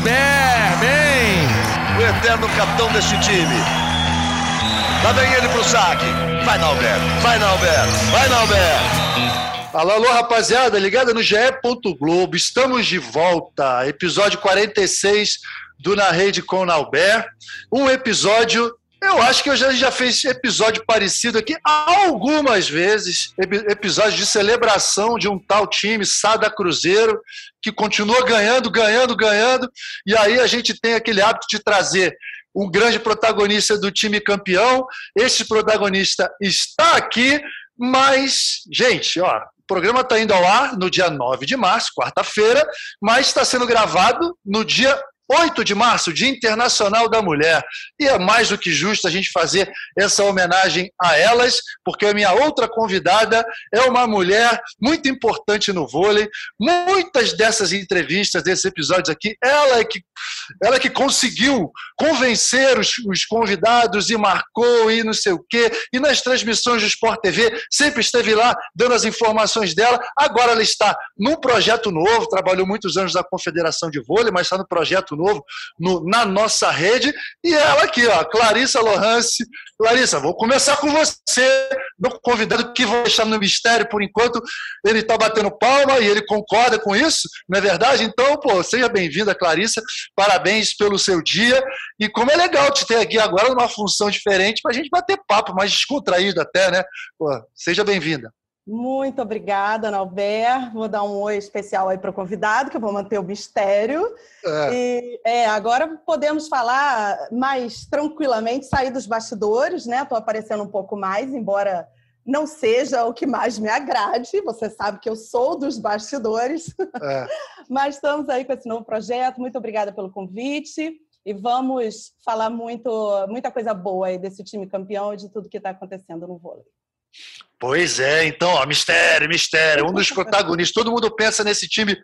Nauber, bem! O eterno capitão deste time. Lá vem ele pro saque. Vai, Nauber, vai, Nauber, vai, Nauber. Alô, alô, rapaziada, ligada no GE. Globo. Estamos de volta. Episódio 46 do Na Rede com Nauber. Um episódio eu acho que eu já, já fez episódio parecido aqui algumas vezes, episódio de celebração de um tal time, Sada Cruzeiro, que continua ganhando, ganhando, ganhando, e aí a gente tem aquele hábito de trazer um grande protagonista do time campeão. Esse protagonista está aqui, mas, gente, ó, o programa está indo ao ar no dia 9 de março, quarta-feira, mas está sendo gravado no dia 8 de março, Dia Internacional da Mulher. E é mais do que justo a gente fazer essa homenagem a elas, porque a minha outra convidada é uma mulher muito importante no vôlei. Muitas dessas entrevistas, desses episódios aqui, ela é que, ela é que conseguiu convencer os, os convidados e marcou e não sei o quê. E nas transmissões do Sport TV, sempre esteve lá dando as informações dela. Agora ela está num projeto novo, trabalhou muitos anos na Confederação de Vôlei, mas está no projeto novo no, na nossa rede. E ela aqui, ó, Clarissa Lohance. Clarissa, vou começar com você, meu convidado que vou deixar no mistério por enquanto. Ele está batendo palma e ele concorda com isso, não é verdade? Então, pô, seja bem-vinda, Clarissa. Parabéns pelo seu dia. E como é legal te ter aqui agora numa função diferente para a gente bater papo, mais descontraído até, né? Pô, seja bem-vinda. Muito obrigada, Nalber. Vou dar um oi especial aí para o convidado, que eu vou manter o mistério. É. E é, agora podemos falar mais tranquilamente, sair dos bastidores, né? Estou aparecendo um pouco mais, embora não seja o que mais me agrade. Você sabe que eu sou dos bastidores. É. Mas estamos aí com esse novo projeto. Muito obrigada pelo convite. E vamos falar muito, muita coisa boa aí desse time campeão e de tudo que está acontecendo no vôlei. Pois é, então, ó, mistério, mistério. Um dos protagonistas. Todo mundo pensa nesse time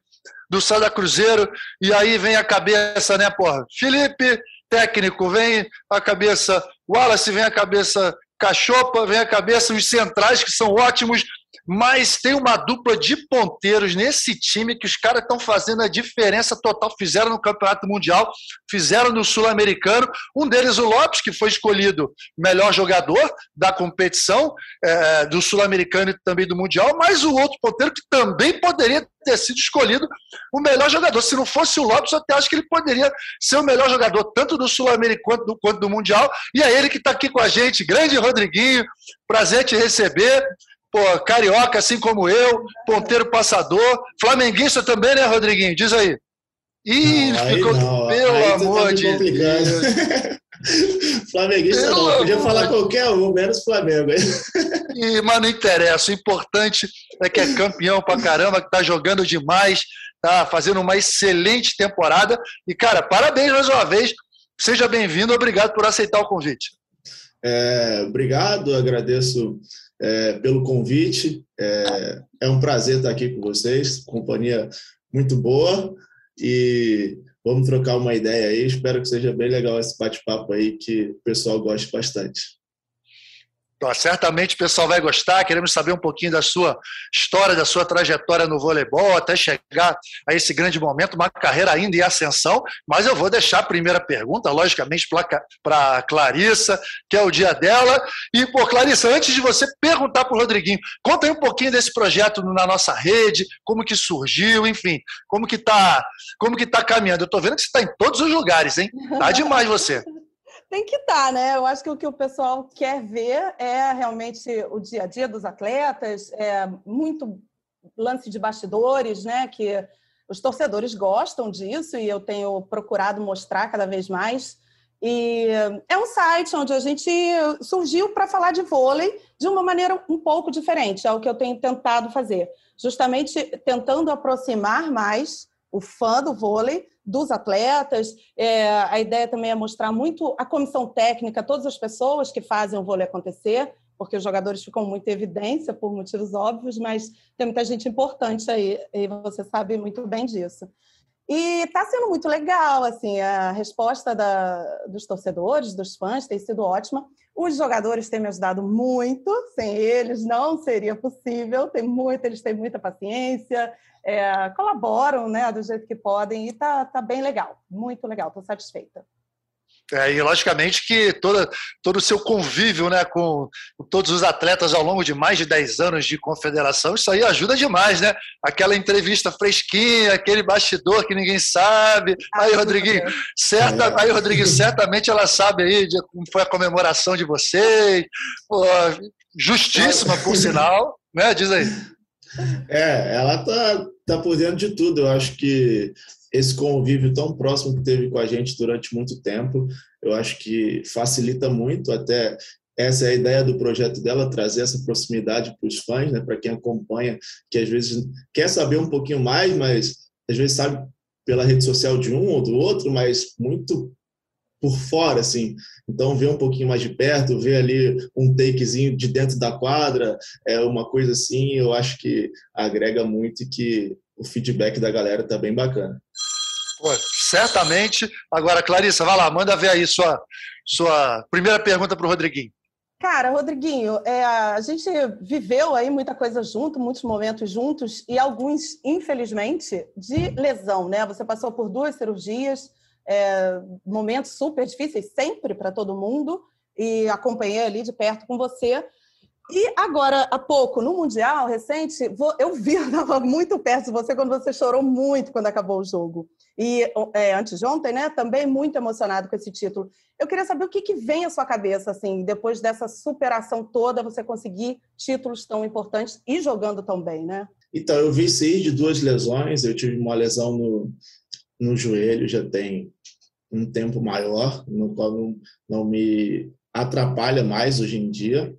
do Sada Cruzeiro, e aí vem a cabeça, né, porra? Felipe, técnico, vem a cabeça Wallace, vem a cabeça Cachopa, vem a cabeça os centrais, que são ótimos, mas tem uma dupla de ponteiros nesse time que os caras estão fazendo a diferença total. Fizeram no Campeonato Mundial, fizeram no Sul-Americano. Um deles, o Lopes, que foi escolhido melhor jogador da competição é, do Sul-Americano e também do Mundial, mas o outro ponteiro que também poderia ter sido escolhido o melhor jogador. Se não fosse o Lopes, eu até acho que ele poderia ser o melhor jogador, tanto do Sul-Americano quanto do Mundial. E é ele que está aqui com a gente, grande Rodriguinho. Prazer te receber pô, carioca, assim como eu, ponteiro passador, flamenguista também, né, Rodriguinho? Diz aí. Ih, não, ficou. Não. Pelo aí amor tá de Deus. Flamenguista Pelo não, podia falar qualquer um, menos Flamengo. e, mas não interessa, o importante é que é campeão pra caramba, que tá jogando demais, tá fazendo uma excelente temporada. E, cara, parabéns mais uma vez, seja bem-vindo, obrigado por aceitar o convite. É, obrigado, agradeço é, pelo convite. É, é um prazer estar aqui com vocês, companhia muito boa e vamos trocar uma ideia aí. Espero que seja bem legal esse bate-papo aí, que o pessoal goste bastante. Então, certamente o pessoal vai gostar. Queremos saber um pouquinho da sua história, da sua trajetória no voleibol, até chegar a esse grande momento, uma carreira ainda em ascensão. Mas eu vou deixar a primeira pergunta, logicamente, para a Clarissa, que é o dia dela. E, pô, Clarissa, antes de você perguntar para o Rodriguinho, conta aí um pouquinho desse projeto na nossa rede, como que surgiu, enfim, como que está como que tá caminhando. Eu estou vendo que você está em todos os lugares, hein? Tá demais você. Tem que estar, tá, né? Eu acho que o que o pessoal quer ver é realmente o dia a dia dos atletas, é muito lance de bastidores, né? Que os torcedores gostam disso e eu tenho procurado mostrar cada vez mais. E é um site onde a gente surgiu para falar de vôlei de uma maneira um pouco diferente, é o que eu tenho tentado fazer, justamente tentando aproximar mais o fã do vôlei dos atletas. É, a ideia também é mostrar muito a comissão técnica, todas as pessoas que fazem o vôlei acontecer, porque os jogadores ficam muito em evidência por motivos óbvios, mas tem muita gente importante aí, e você sabe muito bem disso. E está sendo muito legal, assim, a resposta da, dos torcedores, dos fãs, tem sido ótima. Os jogadores têm me ajudado muito, sem eles não seria possível. Tem muito, eles têm muita paciência, é, colaboram, né, do jeito que podem e tá, tá bem legal, muito legal. Estou satisfeita. É, e logicamente que toda, todo o seu convívio né, com, com, todos os atletas ao longo de mais de 10 anos de confederação, isso aí ajuda demais, né? Aquela entrevista fresquinha, aquele bastidor que ninguém sabe. Ah, aí, Rodriguinho, certa, é. aí, Rodriguinho, certamente ela sabe aí de como foi a comemoração de vocês. Pô, justíssima, por sinal, né? Diz aí. É, ela tá, tá por dentro de tudo. Eu acho que esse convívio tão próximo que teve com a gente durante muito tempo, eu acho que facilita muito até essa é a ideia do projeto dela, trazer essa proximidade para os fãs, né, para quem acompanha, que às vezes quer saber um pouquinho mais, mas às vezes sabe pela rede social de um ou do outro, mas muito por fora, assim. Então, ver um pouquinho mais de perto, ver ali um takezinho de dentro da quadra, é uma coisa assim, eu acho que agrega muito e que o feedback da galera tá bem bacana. Pô, certamente. Agora, Clarissa, vai lá, manda ver aí sua, sua primeira pergunta para o Rodriguinho. Cara, Rodriguinho, é, a gente viveu aí muita coisa junto, muitos momentos juntos e alguns, infelizmente, de lesão, né? Você passou por duas cirurgias, é, momentos super difíceis sempre para todo mundo e acompanhei ali de perto com você. E agora, há pouco, no Mundial recente, eu vi, eu estava muito perto de você quando você chorou muito quando acabou o jogo. E é, antes de ontem, né, também muito emocionado com esse título. Eu queria saber o que, que vem à sua cabeça, assim, depois dessa superação toda, você conseguir títulos tão importantes e jogando tão bem, né? Então, eu vi sair de duas lesões. Eu tive uma lesão no, no joelho, já tem um tempo maior, no qual não, não me atrapalha mais hoje em dia.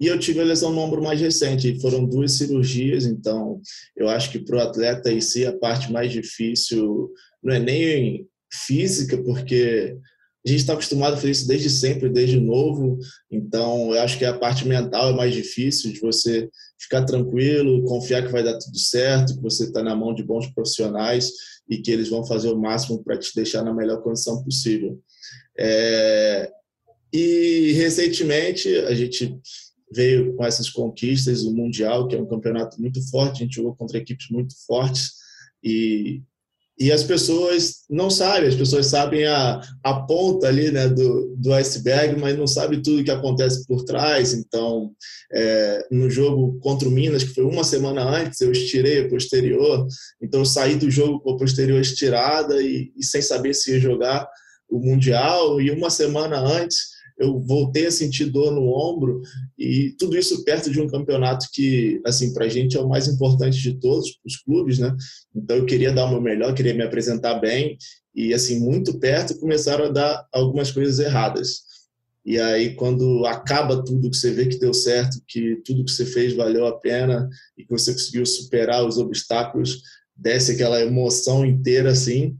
E eu tive a lesão no ombro mais recente, foram duas cirurgias, então eu acho que para o atleta em si a parte mais difícil não é nem física, porque a gente está acostumado a fazer isso desde sempre, desde novo, então eu acho que a parte mental é mais difícil, de você ficar tranquilo, confiar que vai dar tudo certo, que você está na mão de bons profissionais e que eles vão fazer o máximo para te deixar na melhor condição possível. É... E recentemente a gente veio com essas conquistas, o Mundial, que é um campeonato muito forte, a gente jogou contra equipes muito fortes e, e as pessoas não sabem, as pessoas sabem a, a ponta ali né, do, do iceberg, mas não sabem tudo que acontece por trás. Então, é, no jogo contra o Minas, que foi uma semana antes, eu estirei a posterior, então eu saí do jogo com a posterior estirada e, e sem saber se ia jogar o Mundial, e uma semana antes eu voltei a sentir dor no ombro e tudo isso perto de um campeonato que, assim, para a gente é o mais importante de todos, os clubes, né? Então eu queria dar o meu melhor, queria me apresentar bem e, assim, muito perto começaram a dar algumas coisas erradas. E aí, quando acaba tudo, que você vê que deu certo, que tudo que você fez valeu a pena e que você conseguiu superar os obstáculos, desce aquela emoção inteira assim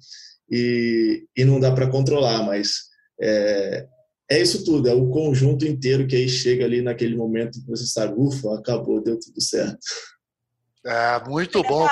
e, e não dá para controlar, mas é, é isso tudo, é o conjunto inteiro que aí chega ali naquele momento que você sabe, ufa, acabou, deu tudo certo. É, muito bom.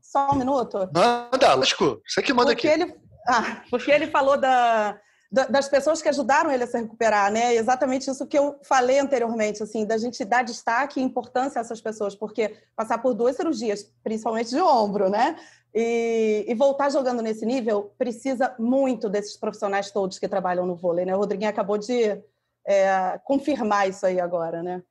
Só um minuto. Manda, lógico, você que manda porque aqui. Ele, ah, porque ele falou da, das pessoas que ajudaram ele a se recuperar, né? Exatamente isso que eu falei anteriormente, assim, da gente dar destaque e importância a essas pessoas, porque passar por duas cirurgias, principalmente de ombro, né? E, e, voltar jogando nesse nível precisa muito desses profissionais todos que trabalham no vôlei, né? O Rodriguinho acabou de é, confirmar isso aí agora, né?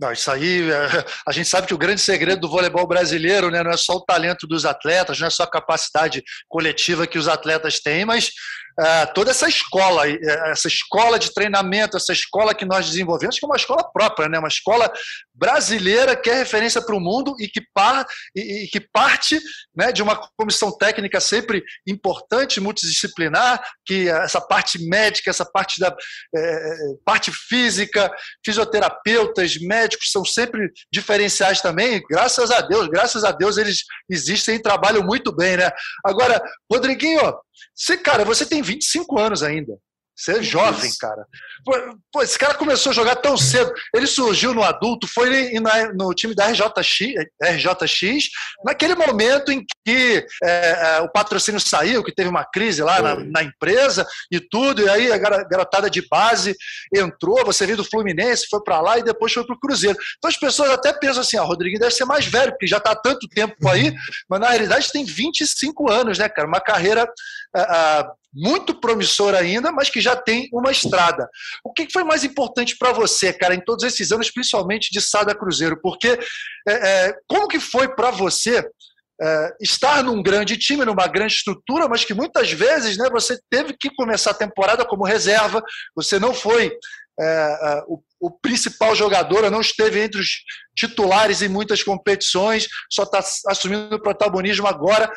Não, isso aí, é, a gente sabe que o grande segredo do voleibol brasileiro né, não é só o talento dos atletas, não é só a capacidade coletiva que os atletas têm, mas é, toda essa escola, é, essa escola de treinamento, essa escola que nós desenvolvemos, que é uma escola própria, né? uma escola brasileira que é referência para o mundo e que, par, e, e que parte né, de uma comissão técnica sempre importante, multidisciplinar, que essa parte médica, essa parte da é, parte física, fisioterapeutas, médicos são sempre diferenciais também. Graças a Deus, graças a Deus eles existem e trabalham muito bem, né? Agora, Rodriguinho, você, cara, você tem 25 anos ainda. Você é jovem, cara. Pô, esse cara começou a jogar tão cedo. Ele surgiu no adulto, foi no time da RJX, RJX naquele momento em que é, é, o patrocínio saiu, que teve uma crise lá na, na, empresa e tudo, e aí a garotada de base entrou, você veio do Fluminense, foi para lá e depois foi para o Cruzeiro. Então as pessoas até pensam assim, ah, Rodriguinho deve ser mais velho, porque já está há tanto tempo aí, mas na realidade tem 25 anos, né, cara? Uma carreira uh, muito promissora ainda, mas que já tem uma estrada. O que foi mais importante para você, cara, em todos esses anos, principalmente de Sada Cruzeiro? Porque é, é, como que foi para você é, estar num grande time, numa grande estrutura, mas que muitas vezes né, você teve que começar a temporada como reserva, você não foi é, o, o, principal jogador, não esteve entre os titulares em muitas competições, só está assumindo o protagonismo agora.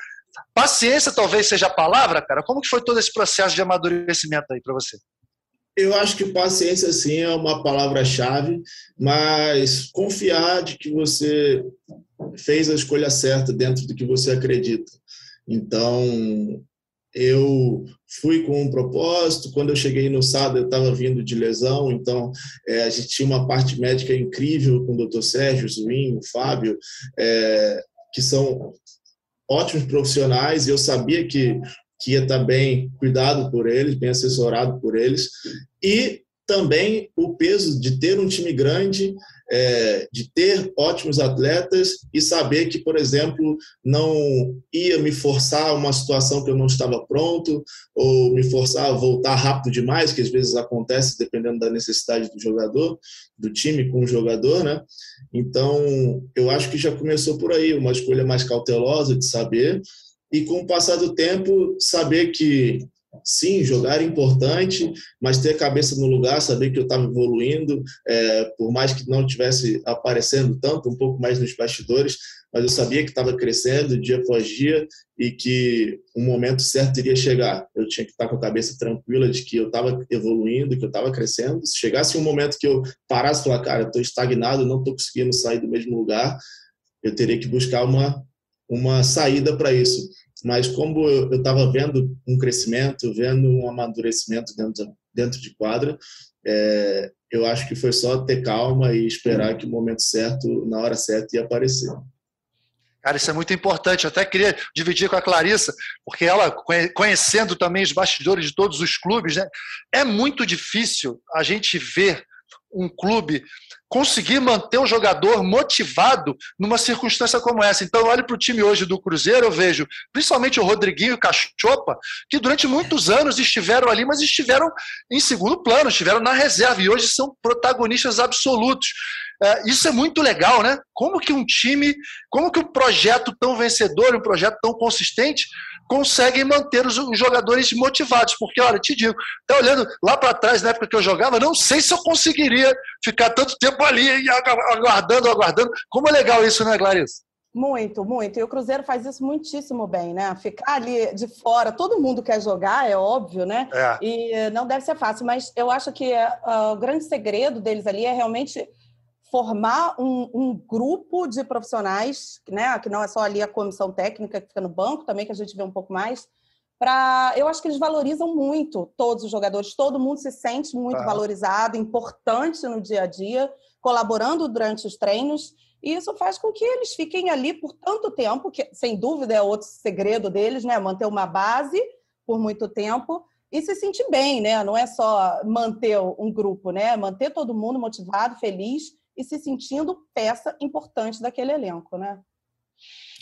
Paciência talvez seja a palavra, cara. Como que foi todo esse processo de amadurecimento aí para você? Eu acho que paciência, sim, é uma palavra-chave, mas confiar de que você fez a escolha certa dentro do que você acredita. Então, eu fui com um propósito. Quando eu cheguei no SAD, eu estava vindo de lesão, então é, a gente tinha uma parte médica incrível com o Dr. Sérgio Zuim, o Fábio, é, que são ótimos profissionais, e eu sabia que que ia estar bem cuidado por eles, bem assessorado por eles, e também o peso de ter um time grande, é, de ter ótimos atletas e saber que, por exemplo, não ia me forçar a uma situação que eu não estava pronto, ou me forçar a voltar rápido demais, que às vezes acontece dependendo da necessidade do jogador, do time com o jogador, né? Então, eu acho que já começou por aí, uma escolha mais cautelosa de saber e com o passar do tempo saber que sim, jogar é importante, mas ter a cabeça no lugar, saber que eu estava evoluindo, é, por mais que não tivesse aparecendo tanto, um pouco mais nos bastidores, mas eu sabia que estava crescendo dia após dia e que um momento certo iria chegar. Eu tinha que estar com a cabeça tranquila de que eu estava evoluindo, que eu estava crescendo. Se chegasse um momento que eu parasse e falar, cara, estou estagnado, não estou conseguindo sair do mesmo lugar, eu teria que buscar uma uma saída para isso. Mas como eu estava vendo um crescimento, vendo um amadurecimento dentro, dentro de quadra, é, eu acho que foi só ter calma e esperar que o momento certo, na hora certa, ia aparecer. Cara, isso é muito importante. Eu até queria dividir com a Clarissa, porque ela, conhecendo também os bastidores de todos os clubes, né, é muito difícil a gente ver um clube conseguir manter o jogador motivado numa circunstância como essa. Então, eu olho para o time hoje do Cruzeiro, eu vejo principalmente o Rodriguinho e o Cachopa, que durante muitos anos estiveram ali, mas estiveram em segundo plano, estiveram na reserva e hoje são protagonistas absolutos. É, isso é muito legal, né? Como que um time, como que um projeto tão vencedor, um projeto tão consistente, conseguem manter os, jogadores motivados. Porque, olha, te digo, até olhando lá para trás, na época que eu jogava, não sei se eu conseguiria ficar tanto tempo ali aguardando, aguardando. Como é legal isso, né, Clarice? Muito, muito. E o Cruzeiro faz isso muitíssimo bem, né? Ficar ali de fora, todo mundo quer jogar, é óbvio, né? É. E não deve ser fácil, mas eu acho que uh, o grande segredo deles ali é realmente formar um, um, grupo de profissionais, né, que não é só ali a comissão técnica que fica no banco, também que a gente vê um pouco mais, para eu acho que eles valorizam muito todos os jogadores, todo mundo se sente muito ah. valorizado, importante no dia a dia, colaborando durante os treinos, e isso faz com que eles fiquem ali por tanto tempo, que sem dúvida é outro segredo deles, né, manter uma base por muito tempo e se sentir bem, né? Não é só manter um grupo, né? Manter todo mundo motivado, feliz e se sentindo peça importante daquele elenco, né?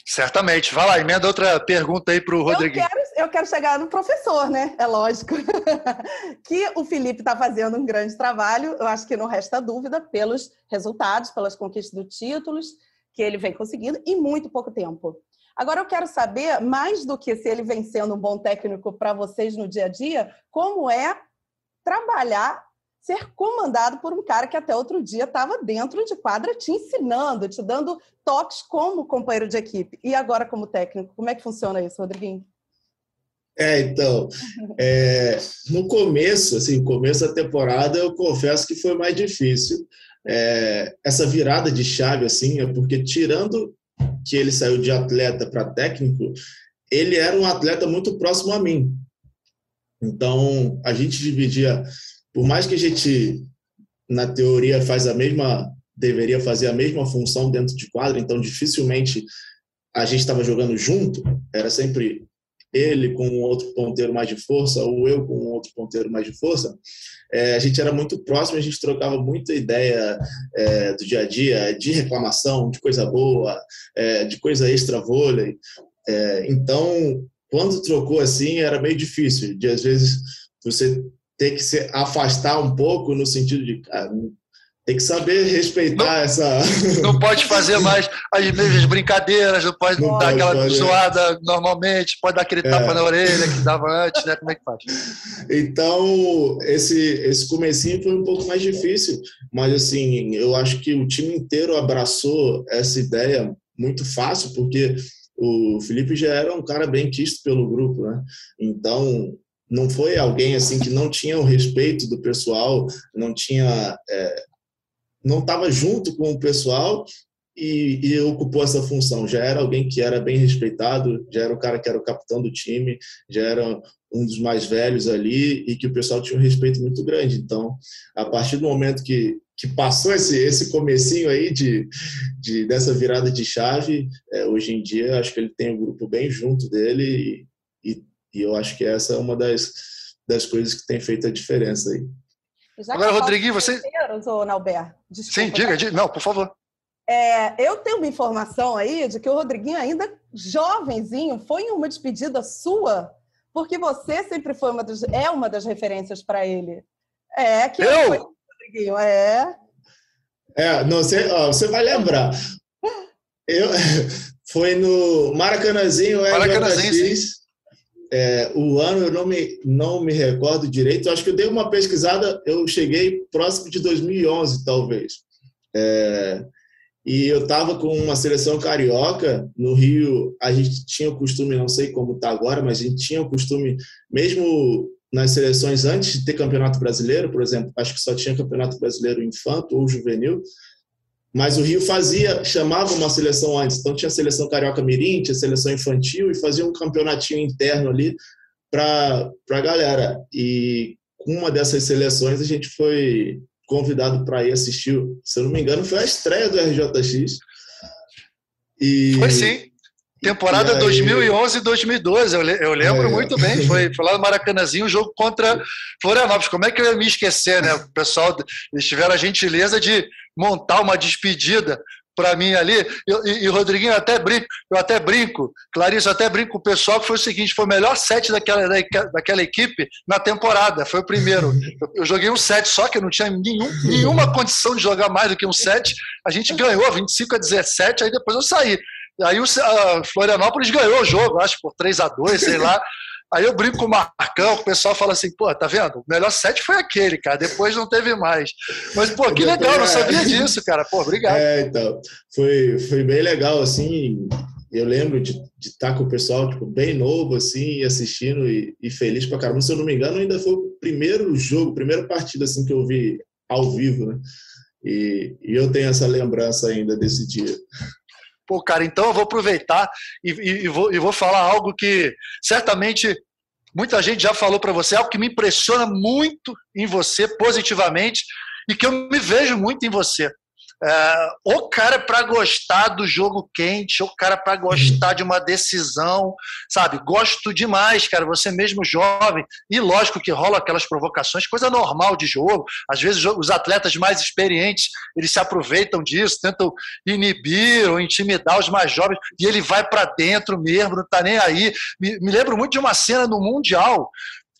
Certamente. Vai lá, emenda outra pergunta aí para o Rodrigo. Eu quero, eu quero chegar no professor, né? É lógico. que o Felipe está fazendo um grande trabalho, eu acho que não resta dúvida, pelos resultados, pelas conquistas dos títulos que ele vem conseguindo em muito pouco tempo. Agora eu quero saber, mais do que se ele vem sendo um bom técnico para vocês no dia a dia, como é trabalhar ser comandado por um cara que até outro dia estava dentro de quadra te ensinando, te dando toques como companheiro de equipe. E agora como técnico, como é que funciona isso, Rodriguinho? É, então, é, no começo, assim, começo da temporada, eu confesso que foi mais difícil. É, essa virada de chave, assim, é porque tirando que ele saiu de atleta para técnico, ele era um atleta muito próximo a mim. Então, a gente dividia por mais que a gente, na teoria, faz a mesma, deveria fazer a mesma função dentro de quadro, então dificilmente a gente estava jogando junto, era sempre ele com outro ponteiro mais de força, ou eu com outro ponteiro mais de força, é, a gente era muito próximo, a gente trocava muita ideia é, do dia a dia, de reclamação, de coisa boa, é, de coisa extra vôlei. É, então, quando trocou assim, era meio difícil, de às vezes você ter que se afastar um pouco no sentido de, cara, tem que saber respeitar não, essa. Não pode fazer mais as mesmas brincadeiras, não pode não dar pode, aquela zoada normalmente, pode dar aquele é. tapa na orelha que dava antes, né? Como é que faz? Então, esse, esse comecinho foi um pouco mais difícil, mas assim, eu acho que o time inteiro abraçou essa ideia muito fácil, porque o Felipe já era um cara bem quisto pelo grupo, né? Então, não foi alguém assim que não tinha o respeito do pessoal, não tinha é, não estava junto com o pessoal e, e, ocupou essa função. Já era alguém que era bem respeitado, já era o cara que era o capitão do time, já era um dos mais velhos ali e que o pessoal tinha um respeito muito grande. Então, a partir do momento que, que passou esse, esse comecinho aí de, de dessa virada de chave, é, hoje em dia acho que ele tem um grupo bem junto dele e, eu acho que essa é uma das, das coisas que tem feito a diferença aí. Agora, Rodriguinho, você. Ou Nauber? Desculpa, Sim, diga, tá? diga, não, por favor. É, eu tenho uma informação aí de que o Rodriguinho, ainda jovenzinho, foi em uma despedida sua, porque você sempre foi uma das, é uma das referências para ele. É, que eu? Foi, Rodriguinho, é. É, não, você, ó, você vai lembrar. Eu, foi no Maracanãzinho, Maracanãzinho, é, o ano eu não me, não me recordo direito. Acho que eu dei uma pesquisada, eu cheguei próximo de 2011, talvez. É, e eu estava com uma seleção carioca no Rio. A gente tinha o costume, não sei como está agora, mas a gente tinha o costume, mesmo nas seleções antes de ter campeonato brasileiro, por exemplo, acho que só tinha campeonato brasileiro infanto ou juvenil. Mas o Rio fazia, chamava uma seleção antes. Então tinha a seleção carioca mirim, tinha a seleção infantil e fazia um campeonatinho interno ali para a galera. E com uma dessas seleções a gente foi convidado para ir assistir, se eu não me engano, foi a estreia do RJX. E, foi sim. Temporada aí... 2011 e 2012, eu, eu lembro é. muito bem. Foi, foi lá no Maracanãzinho, o jogo contra Florianópolis. Como é que eu ia me esquecer, né? O pessoal, eles tiveram a gentileza de montar uma despedida para mim ali. E, e, e, Rodriguinho, eu até brinco, eu até brinco, Clarice, eu até brinco com o pessoal que foi o seguinte: foi o melhor set daquela, daquela equipe na temporada. Foi o primeiro. Eu, eu joguei um set só, que eu não tinha nenhum, nenhuma condição de jogar mais do que um set. A gente ganhou 25 a 17, aí depois eu saí. Aí o Florianópolis ganhou o jogo, acho, por 3 a 2 sei lá. Aí eu brinco com o Marcão, o pessoal fala assim, pô, tá vendo? O melhor set foi aquele, cara. Depois não teve mais. Mas, pô, que legal, não sabia disso, cara. Pô, obrigado. É, então, foi, foi bem legal, assim. Eu lembro de, de estar com o pessoal, tipo, bem novo, assim, assistindo e, e feliz pra caramba. Se eu não me engano, ainda foi o primeiro jogo, primeira partida, assim, que eu vi ao vivo, né? E, e eu tenho essa lembrança ainda desse dia. Pô, cara, então eu vou aproveitar e, e, e, vou, e vou falar algo que certamente muita gente já falou para você, algo que me impressiona muito em você, positivamente, e que eu me vejo muito em você. É, o cara para gostar do jogo quente, o cara para gostar de uma decisão, sabe? Gosto demais, cara. Você mesmo jovem, e lógico que rola aquelas provocações, coisa normal de jogo. Às vezes os atletas mais experientes eles se aproveitam disso, tentam inibir ou intimidar os mais jovens, e ele vai para dentro mesmo, não tá nem aí. Me, me lembro muito de uma cena no Mundial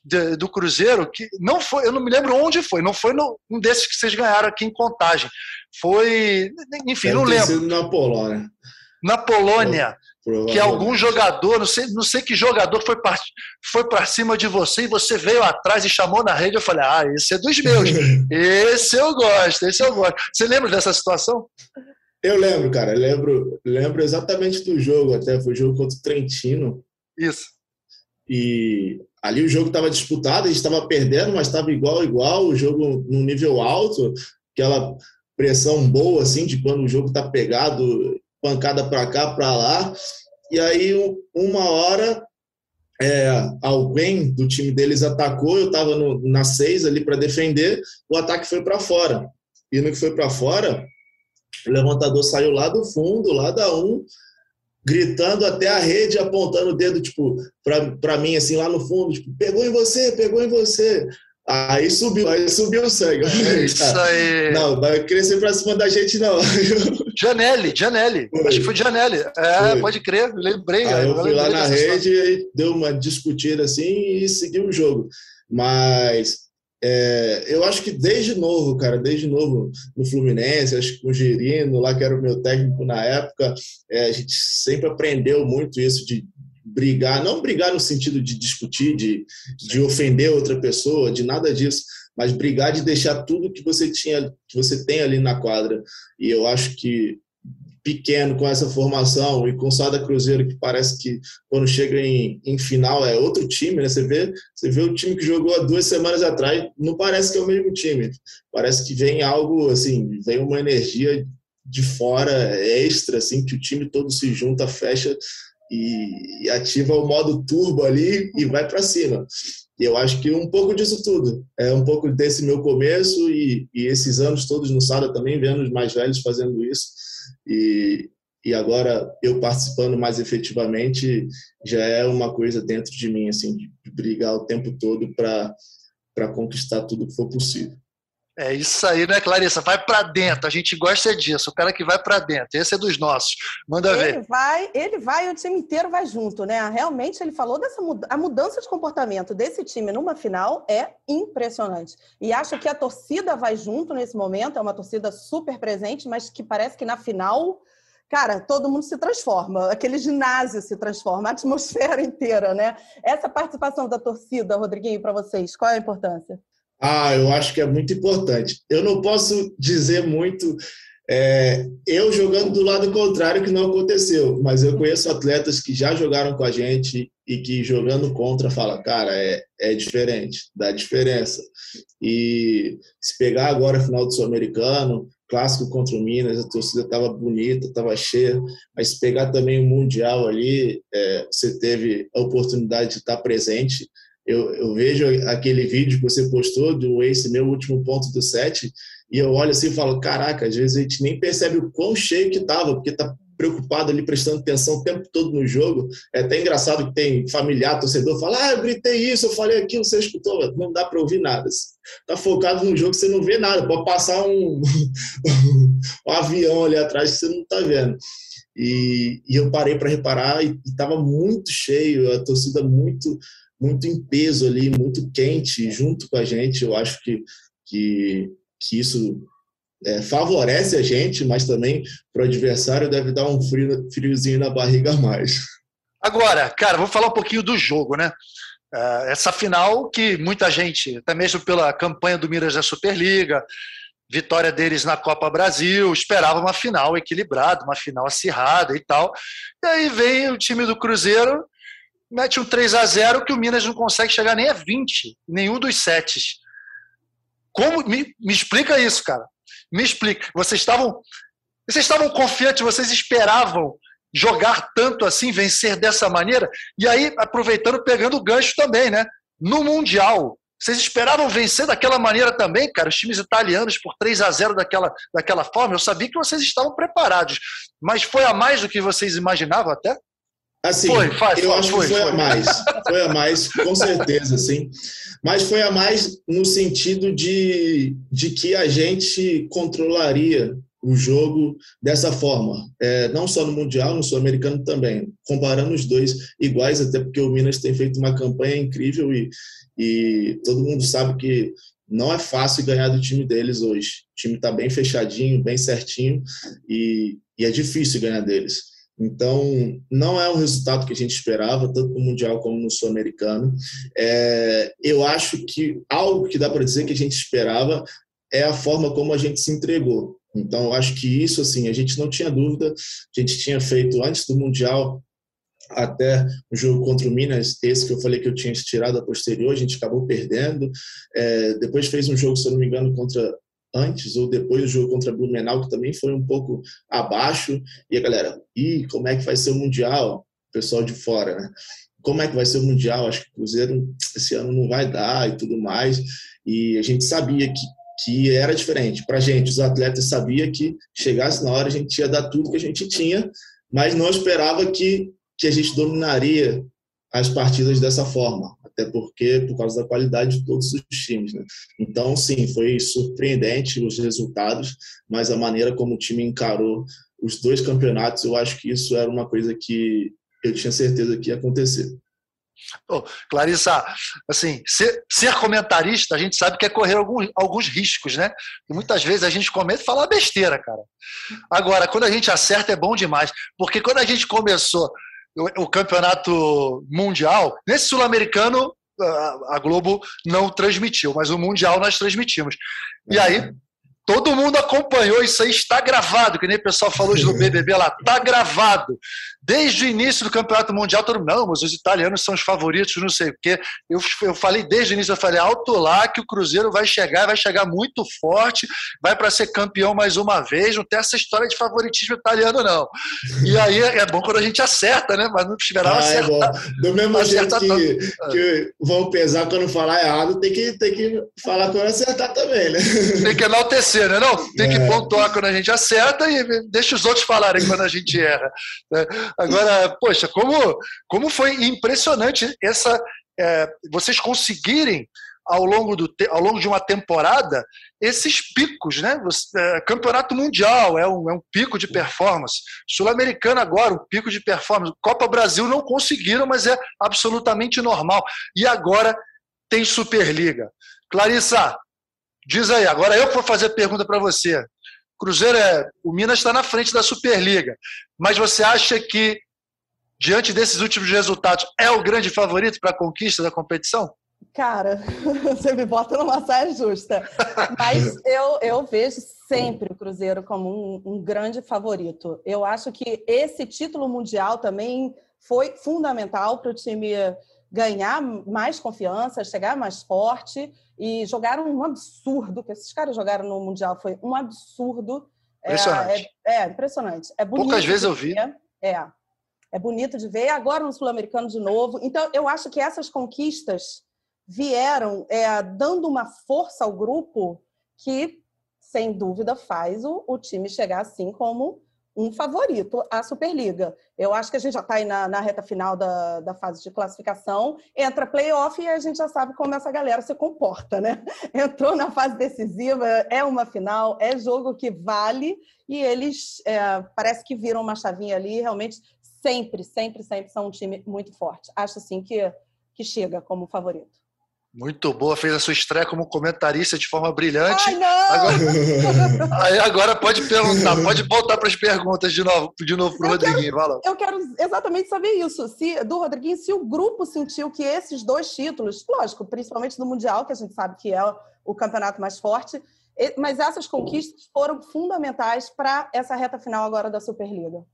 de, do Cruzeiro, que não foi, eu não me lembro onde foi, não foi no, um desses que vocês ganharam aqui em Contagem. Foi, enfim, Deve não lembro. na Polônia. Na Polônia, que algum jogador, não sei, não sei que jogador foi para foi para cima de você e você veio atrás e chamou na rede. Eu falei, ah, esse é dos meus. esse eu gosto, esse eu gosto. Você lembra dessa situação? Eu lembro, cara. lembro, lembro exatamente do jogo. Até foi o jogo contra o Trentino. Isso. E ali o jogo estava disputado, a gente estava perdendo, mas estava igual, igual, o jogo num nível alto, aquela pressão boa, assim, de quando o jogo está pegado, pancada para cá, para lá. E aí, uma hora, é, alguém do time deles atacou, eu estava na seis ali para defender, o ataque foi para fora. E no que foi para fora, o levantador saiu lá do fundo, lá da um, gritando até a rede, apontando o dedo, tipo, para mim, assim, lá no fundo, tipo, pegou em você, pegou em você. Aí subiu, aí subiu o sangue. É isso aí. Não, vai crescer pra cima da gente, não. Janelli, Janelli. Foi. Acho que foi Janelli. É, foi. pode crer, lembrei. Aí eu fui lá na rede, e deu uma discutida assim e seguiu o jogo. Mas é, eu acho que desde novo, cara, desde novo no Fluminense, acho que com o Girino, lá que era o meu técnico na época, é, a gente sempre aprendeu muito isso de brigar, não brigar no sentido de discutir, de, de ofender outra pessoa, de nada disso, mas brigar de deixar tudo que você tinha, que você tem ali na quadra. E eu acho que pequeno com essa formação e com o Sada Cruzeiro que parece que quando chega em, em final é outro time, né? Você vê, você vê o time que jogou há duas semanas atrás, não parece que é o mesmo time. Parece que vem algo assim, vem uma energia de fora extra assim que o time todo se junta, fecha e, e ativa o modo turbo ali e vai para cima. E eu acho que um pouco disso tudo. É um pouco desse meu começo e, e esses anos todos no Sada também, vendo os mais velhos fazendo isso. E, e agora eu participando mais efetivamente já é uma coisa dentro de mim, assim, de brigar o tempo todo para conquistar tudo que for possível. É isso aí, né, Clarissa? Vai para dentro. A gente gosta disso. O cara que vai para dentro. Esse é dos nossos. Manda ele ver. Vai, ele vai e o time inteiro vai junto, né? Realmente ele falou dessa a mudança de comportamento desse time numa final é impressionante. E acho que a torcida vai junto nesse momento. É uma torcida super presente, mas que parece que na final, cara, todo mundo se transforma. Aquele ginásio se transforma, a atmosfera inteira, né? Essa participação da torcida, Rodriguinho, para vocês, qual é a importância? Ah, eu acho que é muito importante. Eu não posso dizer muito é, eu jogando do lado contrário que não aconteceu, mas eu conheço atletas que já jogaram com a gente e que jogando contra fala, cara, é, é diferente, dá diferença. E se pegar agora final do Sul-Americano, clássico contra o Minas, a torcida estava bonita, estava cheia, mas pegar também o Mundial ali, é, você teve a oportunidade de estar presente eu, eu, vejo aquele vídeo que você postou do Ace, meu último ponto do set, e eu olho assim e falo, caraca, às vezes a gente nem percebe o quão cheio que tava, porque tá preocupado ali, prestando atenção o tempo todo no jogo. É até engraçado que tem familiar, torcedor, fala, ah, eu gritei isso, eu falei aquilo, você escutou. Não dá para ouvir nada. Tá focado no jogo, você não vê nada. Pode passar um, um avião ali atrás que você não tá vendo. E, e eu parei para reparar e estava muito cheio, a torcida muito muito em peso ali, muito quente junto com a gente. Eu acho que, que, que isso é, favorece a gente, mas também para o adversário deve dar um frio, friozinho na barriga a mais. Agora, cara, vamos falar um pouquinho do jogo, né? Uh, essa final que muita gente, até mesmo pela campanha do Miras da Superliga, vitória deles na Copa Brasil, esperava uma final equilibrada, uma final acirrada e tal. E aí vem o time do Cruzeiro mete um 3 a 0 que o Minas não consegue chegar nem a 20, nenhum dos sets. Como me, me explica isso, cara? Me explica. Vocês estavam vocês estavam confiantes, vocês esperavam jogar tanto assim, vencer dessa maneira? E aí, aproveitando, pegando o gancho também, né? No Mundial, vocês esperavam vencer daquela maneira também, cara? Os times italianos por 3 a 0 daquela, daquela forma. Eu sabia que vocês estavam preparados, mas foi a mais do que vocês imaginavam até? Assim, foi, faz, eu acho foi, que foi, foi, a mais. Foi a mais, com certeza, sim. Mas foi a mais no sentido de, de que a gente controlaria o jogo dessa forma. É, não só no Mundial, no Sul-Americano também. Comparando os dois iguais, até porque o Minas tem feito uma campanha incrível e, e todo mundo sabe que não é fácil ganhar do time deles hoje. O time está bem fechadinho, bem certinho e, e é difícil ganhar deles. Então, não é o resultado que a gente esperava, tanto no Mundial como no Sul-Americano. É, eu acho que algo que dá para dizer que a gente esperava é a forma como a gente se entregou. Então, eu acho que isso, assim, a gente não tinha dúvida. A gente tinha feito antes do Mundial até o jogo contra o Minas, esse que eu falei que eu tinha tirado a posterior, a gente acabou perdendo. É, depois fez um jogo, se eu não me engano, contra antes ou depois do jogo contra Blumenau, que também foi um pouco abaixo. E a galera, e como é que vai ser o Mundial? Pessoal de fora, né? Como é que vai ser o Mundial? Acho que o Cruzeiro esse ano não vai dar e tudo mais. E a gente sabia que, que era diferente. Para a gente, os atletas sabiam que chegasse na hora a gente ia dar tudo que a gente tinha mas não esperava que, que a gente dominaria as partidas dessa forma, até porque por causa da qualidade de todos os times. Né? Então, sim, foi surpreendente os resultados, mas a maneira como o time encarou os dois campeonatos, eu acho que isso era uma coisa que eu tinha certeza que ia acontecer. Oh, Clarissa, assim, ser, ser, comentarista, a gente sabe que é correr alguns, alguns riscos, né? E muitas vezes a gente comenta e fala besteira, cara. Agora, quando a gente acerta é bom demais, porque quando a gente começou o, o campeonato mundial, nesse sul-americano a Globo não transmitiu, mas o mundial nós transmitimos. E aí Todo mundo acompanhou, isso aí está gravado, que nem o pessoal falou no BBB lá, está gravado. Desde o início do Campeonato Mundial, todo mundo, não, mas os italianos são os favoritos, não sei o quê. Eu, eu falei desde o início, eu falei alto lá que o Cruzeiro vai chegar, vai chegar muito forte, vai para ser campeão mais uma vez, não tem essa história de favoritismo italiano, não. E aí é bom quando a gente acerta, né? Mas não esperava ah, acertar. É Do mesmo jeito que, que vão pesar quando falar errado, tem que, tem que falar quando acertar também, né? Tem que enaltecer acontecer, né? Não, tem que é. pontuar quando a gente acerta e deixa os outros falarem quando a gente erra. Né? Agora, poxa, como, como foi impressionante essa é, vocês conseguirem ao longo, do, ao longo de uma temporada esses picos, né? É, campeonato Mundial é um, é um pico de performance. Sul-Americano agora, um pico de performance. Copa Brasil não conseguiram, mas é absolutamente normal. E agora tem Superliga. Clarissa, Diz aí, agora eu vou fazer a pergunta para você. Cruzeiro é. O Minas está na frente da Superliga. Mas você acha que, diante desses últimos resultados, é o grande favorito para a conquista da competição? Cara, você me bota numa saia justa. Mas eu, eu vejo sempre o Cruzeiro como um, um grande favorito. Eu acho que esse título mundial também foi fundamental para o time ganhar mais confiança, chegar mais forte e jogaram um absurdo que esses caras jogaram no mundial foi um absurdo. Impressionante. É, é, é impressionante. É bonito Poucas vezes eu vi. Ver. É. É bonito de ver. Agora no sul-americano de novo. Então eu acho que essas conquistas vieram é, dando uma força ao grupo que sem dúvida faz o, o time chegar assim como um favorito à Superliga. Eu acho que a gente já está aí na, na, reta final da, da fase de classificação, entra playoff e a gente já sabe como essa galera se comporta, né? Entrou na fase decisiva, é uma final, é jogo que vale e eles é, parece que viram uma chavinha ali, realmente sempre, sempre, sempre são um time muito forte. Acho assim que, que chega como favorito. Muito boa, fez a sua estreia como comentarista de forma brilhante. Ai, não! Agora, aí agora pode perguntar, pode voltar para as perguntas de novo, de novo para o Rodriguinho. Quero, eu quero exatamente saber isso. Se, do Rodriguinho, se o grupo sentiu que esses dois títulos, lógico, principalmente do Mundial, que a gente sabe que é o campeonato mais forte, mas essas conquistas foram fundamentais para essa reta final agora da Superliga.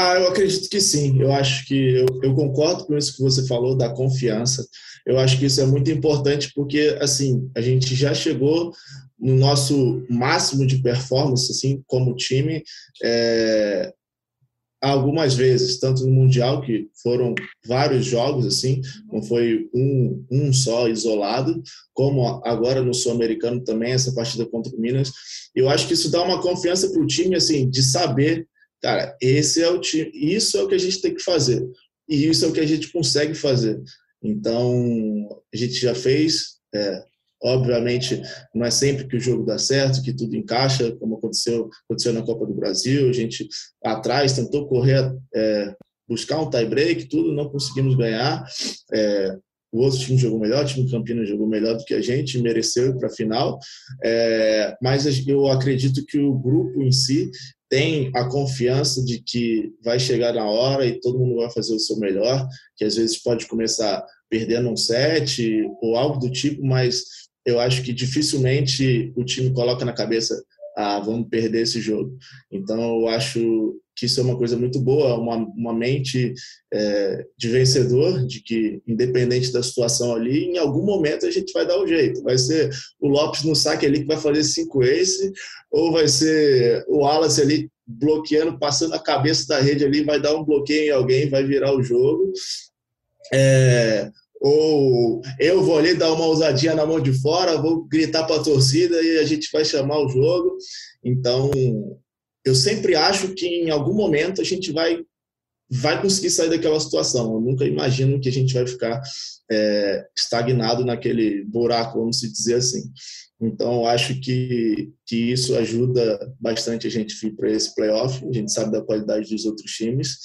Ah, eu acredito que sim. Eu acho que eu, eu, concordo com isso que você falou da confiança. Eu acho que isso é muito importante porque assim a gente já chegou no nosso máximo de performance, assim como time, é, algumas vezes, tanto no mundial que foram vários jogos assim, não foi um, um só isolado, como agora no sul-americano também essa partida contra o Minas. Eu acho que isso dá uma confiança para o time assim de saber Cara, esse é o time, isso é o que a gente tem que fazer. E isso é o que a gente consegue fazer. Então, a gente já fez. É, obviamente, não é sempre que o jogo dá certo, que tudo encaixa, como aconteceu, aconteceu na Copa do Brasil. A gente atrás tentou correr, é, buscar um tie-break, tudo, não conseguimos ganhar. É, o outro time jogou melhor, o time Campinas jogou melhor do que a gente, mereceu ir para a final. É, mas eu acredito que o grupo em si tem a confiança de que vai chegar na hora e todo mundo vai fazer o seu melhor, que às vezes pode começar perdendo um set ou algo do tipo, mas eu acho que dificilmente o time coloca na cabeça ah, vamos perder esse jogo. Então, eu acho que isso é uma coisa muito boa, uma, uma mente é, de vencedor, de que, independente da situação ali, em algum momento a gente vai dar o jeito. Vai ser o Lopes no saque ali que vai fazer cinco ace, ou vai ser o Wallace ali bloqueando, passando a cabeça da rede ali, vai dar um bloqueio em alguém, vai virar o jogo. É, ou eu vou ali dar uma ousadinha na mão de fora, vou gritar para a torcida e a gente vai chamar o jogo. Então, eu sempre acho que em algum momento a gente vai vai conseguir sair daquela situação. Eu nunca imagino que a gente vai ficar é, estagnado naquele buraco, vamos dizer assim. Então, acho que, que isso ajuda bastante a gente vir para esse playoff. A gente sabe da qualidade dos outros times,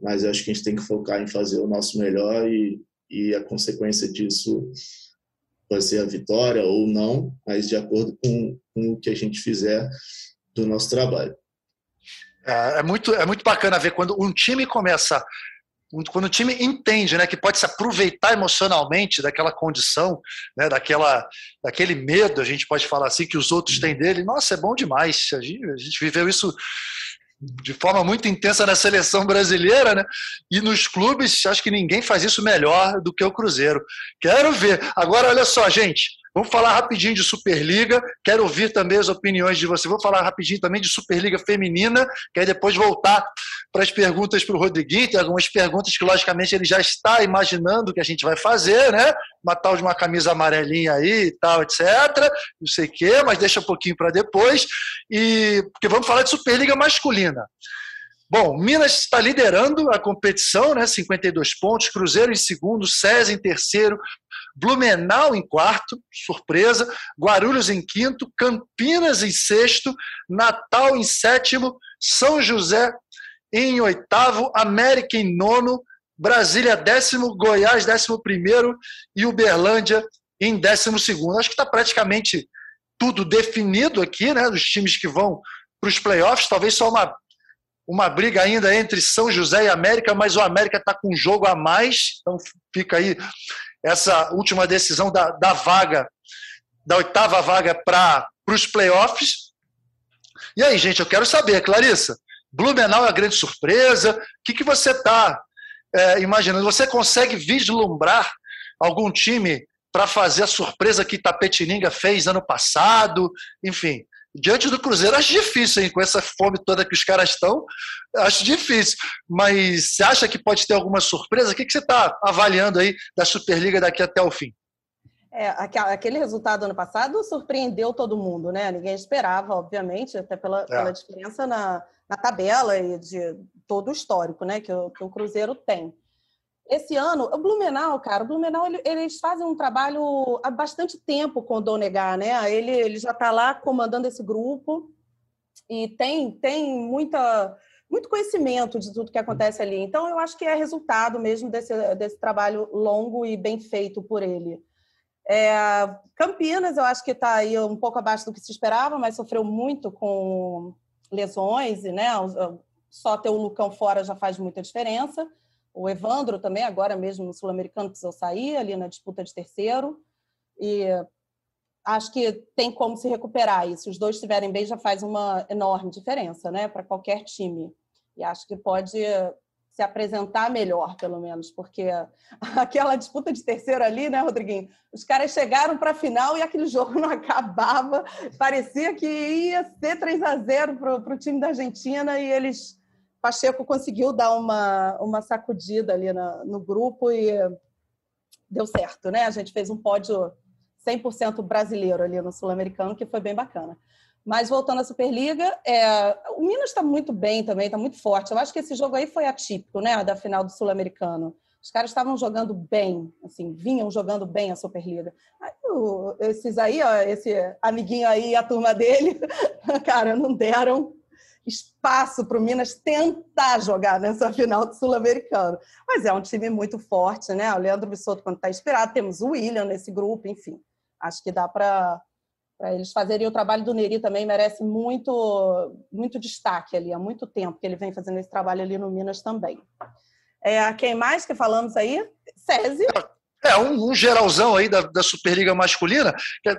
mas acho que a gente tem que focar em fazer o nosso melhor e, e a consequência disso pode ser a vitória ou não, mas de acordo com, com o que a gente fizer do nosso trabalho. É, é, muito, é muito bacana ver quando um time começa, quando o time entende né, que pode se aproveitar emocionalmente daquela condição, né, daquela, daquele medo, a gente pode falar assim, que os outros têm dele. Nossa, é bom demais. A gente, a gente viveu isso de forma muito intensa na seleção brasileira, né? E nos clubes, acho que ninguém faz isso melhor do que o Cruzeiro. Quero ver. Agora, olha só, gente. Vamos falar rapidinho de Superliga. Quero ouvir também as opiniões de você. Vou falar rapidinho também de Superliga Feminina, que aí depois voltar para as perguntas para o Rodriguinho. Tem algumas perguntas que, logicamente, ele já está imaginando que a gente vai fazer, né? Uma tal de uma camisa amarelinha aí e tal, etc. Não sei o quê, mas deixa um pouquinho para depois. E porque vamos falar de Superliga masculina. Bom, Minas está liderando a competição, né? 52 pontos, Cruzeiro em segundo, César em terceiro, Blumenau em quarto, surpresa, Guarulhos em quinto, Campinas em sexto, Natal em sétimo, São José em oitavo, América em nono, Brasília décimo, Goiás décimo primeiro e Uberlândia em décimo segundo. Acho que está praticamente tudo definido aqui, né? Dos times que vão para os playoffs, talvez só uma uma briga ainda entre São José e América, mas o América está com um jogo a mais, então fica aí essa última decisão da, da vaga, da oitava vaga para os playoffs. E aí, gente, eu quero saber, Clarissa, Blumenau é a grande surpresa, o que, que você está é, imaginando? Você consegue vislumbrar algum time para fazer a surpresa que Tapetininga fez ano passado? Enfim, Diante do Cruzeiro, acho difícil, hein? Com essa fome toda que os caras estão, acho difícil. Mas você acha que pode ter alguma surpresa? O que, que você está avaliando aí da Superliga daqui até o fim? É, aquele resultado ano passado surpreendeu todo mundo, né? Ninguém esperava, obviamente, até pela, é. pela diferença na, na tabela e de todo o histórico né, que o, que o Cruzeiro tem. Esse ano, o Blumenau, cara, o Blumenau, ele, eles fazem um trabalho há bastante tempo com o Donegar, né? Ele, ele já está lá comandando esse grupo e tem, tem muita, muito conhecimento de tudo que acontece ali. Então, eu acho que é resultado mesmo desse, desse trabalho longo e bem feito por ele. É, Campinas, eu acho que está aí um pouco abaixo do que se esperava, mas sofreu muito com lesões, e né? Só ter o Lucão fora já faz muita diferença. O Evandro também, agora mesmo no Sul-Americano, precisou sair ali na disputa de terceiro. E acho que tem como se recuperar. E se os dois estiverem bem, já faz uma enorme diferença né, para qualquer time. E acho que pode se apresentar melhor, pelo menos, porque aquela disputa de terceiro ali, né, Rodriguinho? Os caras chegaram para a final e aquele jogo não acabava. Parecia que ia ser 3 a 0 para o time da Argentina e eles Pacheco conseguiu dar uma, uma sacudida ali na, no grupo e deu certo, né? A gente fez um pódio 100% brasileiro ali no Sul-Americano, que foi bem bacana. Mas voltando à Superliga, é, o Minas está muito bem também, está muito forte. Eu acho que esse jogo aí foi atípico, né? Da final do Sul-Americano. Os caras estavam jogando bem, assim, vinham jogando bem a Superliga. Aí, o, esses aí, ó, esse amiguinho aí, a turma dele, cara, não deram espaço para o Minas tentar jogar nessa final do Sul-Americano. Mas é um time muito forte, né? O Leandro Bissoto, quando está inspirado, temos o William nesse grupo, enfim. Acho que dá para eles fazerem o trabalho do Neri também merece muito muito destaque ali, há muito tempo que ele vem fazendo esse trabalho ali no Minas também. É, quem mais que falamos aí? SESI. É, um, um, geralzão aí da, da Superliga masculina. É,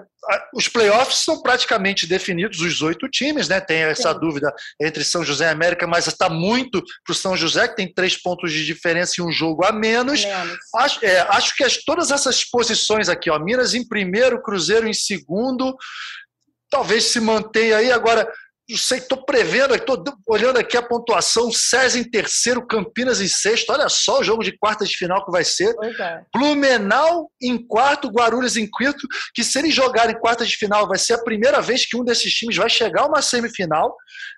os playoffs são praticamente definidos, os oito times, né? Tem essa Sim. dúvida entre São José e América, mas está muito para o São José, que tem três pontos de diferença e um jogo a menos. menos. Acho, é, acho que as, todas essas posições aqui, ó, Minas em primeiro, Cruzeiro em segundo, talvez se mantenha aí. Agora, não sei, estou prevendo, estou olhando aqui a pontuação, César em terceiro, Campinas em sexto, olha só o jogo de quartas de final que vai ser. É. Blumenau em quarto, Guarulhos em quinto, que se eles jogarem quartas de final, vai ser a primeira vez que um desses times vai chegar a uma semifinal,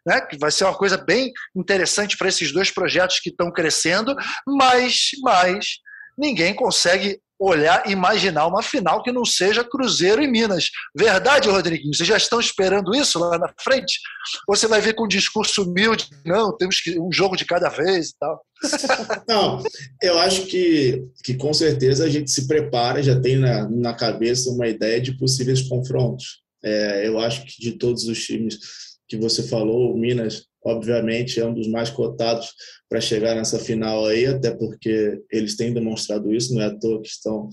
né? que vai ser uma coisa bem interessante para esses dois projetos que estão crescendo, mas, mas ninguém consegue olhar, imaginar uma final que não seja Cruzeiro e Minas. Verdade, Rodriguinho? Vocês já estão esperando isso lá na frente? Ou você vai ver com um discurso humilde, não, temos que um jogo de cada vez e tal? Não, eu acho que, que com certeza a gente se prepara, já tem na, na cabeça uma ideia de possíveis confrontos. É, eu acho que de todos os times que você falou, o Minas obviamente é um dos mais cotados para chegar nessa final aí, até porque eles têm demonstrado isso, não é à toa que estão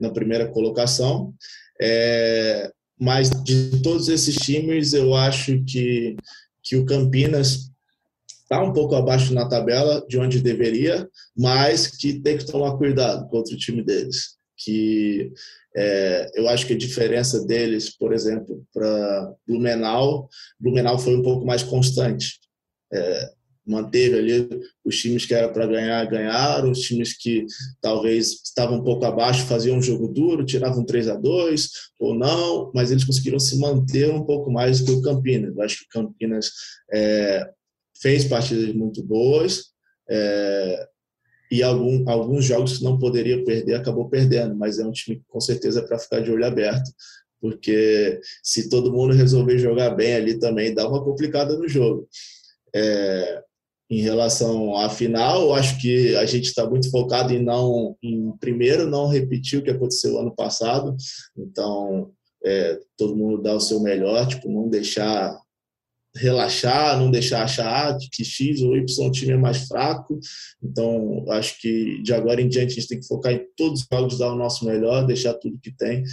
na primeira colocação. É, mas de todos esses times, eu acho que, que o Campinas está um pouco abaixo na tabela de onde deveria, mas que tem que tomar cuidado contra o time deles. Que é, eu acho que a diferença deles, por exemplo, para Blumenau, Blumenau foi um pouco mais constante. É, manteve ali os times que era para ganhar, ganharam, os times que talvez estavam um pouco abaixo faziam um jogo duro, tiravam 3 a 2 ou não, mas eles conseguiram se manter um pouco mais do que o Campinas. Eu acho que o Campinas é, fez partidas muito boas, é, e algum, alguns jogos que não poderia perder acabou perdendo, mas é um time com certeza é para ficar de olho aberto, porque se todo mundo resolver jogar bem ali também dá uma complicada no jogo. É, em relação à final, acho que a gente está muito focado em não, em primeiro não repetir o que aconteceu ano passado, então é, todo mundo dá o seu melhor, tipo não deixar relaxar, não deixar achar que X ou Y time é mais fraco. Então, acho que de agora em diante a gente tem que focar em todos os jogos, dar o nosso melhor, deixar tudo que tem.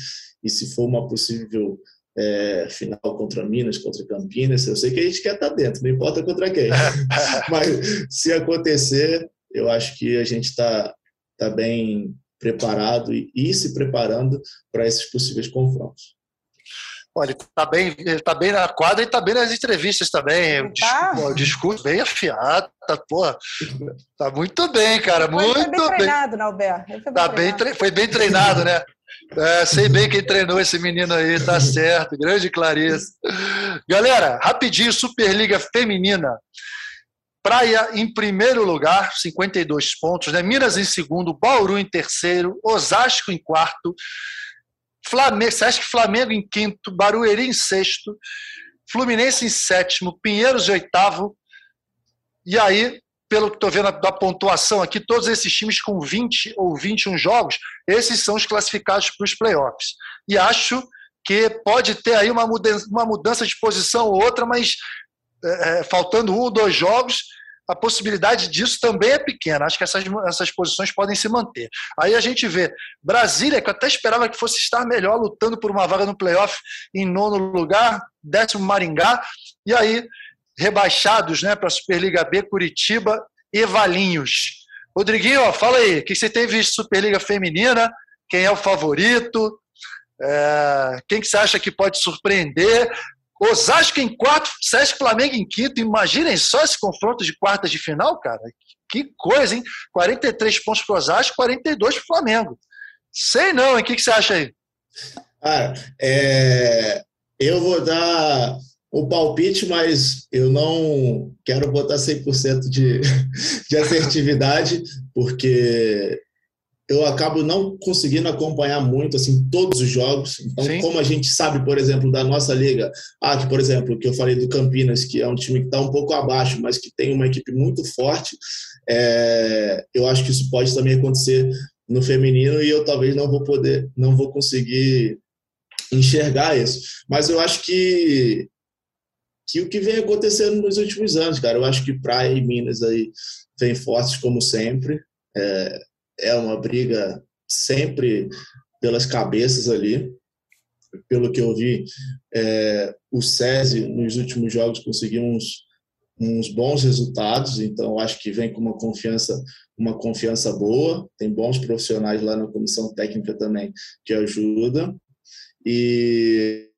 E se for uma possível é, final contra Minas, contra Campinas, eu sei que a gente quer estar dentro, não importa contra quem. Mas se acontecer, eu acho que a gente está tá bem preparado e, e se preparando para esses possíveis confrontos. Olha, ele está bem, ele tá bem na quadra e está bem nas entrevistas também. O, tá. discurso, o discurso bem afiado, tá, porra, tá muito bem, cara, muito foi bem. Bem treinado, né? Foi, tá bem, foi bem treinado, né? É, sei bem quem treinou esse menino aí, tá certo. Grande Clarice. Galera, rapidinho, Superliga Feminina. Praia em primeiro lugar, 52 pontos, né? Minas em segundo, Bauru em terceiro, Osasco em quarto, Flamengo, que Flamengo em quinto, Barueri em sexto, Fluminense em sétimo, Pinheiros em oitavo. E aí, pelo que estou vendo da pontuação aqui, todos esses times com 20 ou 21 jogos, esses são os classificados para os playoffs. E acho que pode ter aí uma mudança, uma mudança de posição ou outra, mas é, é faltando um ou dois jogos, a possibilidade disso também é pequena. Acho que essas, essas posições podem se manter. Aí a gente vê Brasília, que eu até esperava que fosse estar melhor, lutando por uma vaga no playoff em nono lugar, décimo Maringá, e aí rebaixados né, para a Superliga B, Curitiba e Valinhos. Rodriguinho, ó, fala aí, o que você tem visto Superliga Feminina? Quem é o favorito? É, quem que você acha que pode surpreender? Osasco em quarto, Sesc Flamengo em quinto. Imaginem só esse confronto de quartas de final, cara. Que coisa, hein? 43 pontos para o Osasco, 42 para o Flamengo. Sei não, hein? O que, que você acha aí? Cara, é... eu vou dar o palpite, mas eu não quero botar 100% de, de assertividade, porque eu acabo não conseguindo acompanhar muito assim todos os jogos. Então, Sim. como a gente sabe, por exemplo, da nossa liga, ah, que por exemplo, que eu falei do Campinas, que é um time que está um pouco abaixo, mas que tem uma equipe muito forte, é, eu acho que isso pode também acontecer no feminino e eu talvez não vou poder, não vou conseguir enxergar isso. Mas eu acho que que o que vem acontecendo nos últimos anos, cara, eu acho que Praia e Minas aí vem fortes como sempre. É, é uma briga sempre pelas cabeças ali. Pelo que eu vi, é, o SESI nos últimos jogos conseguiu uns, uns bons resultados, então acho que vem com uma confiança, uma confiança boa. Tem bons profissionais lá na comissão técnica também que ajudam. E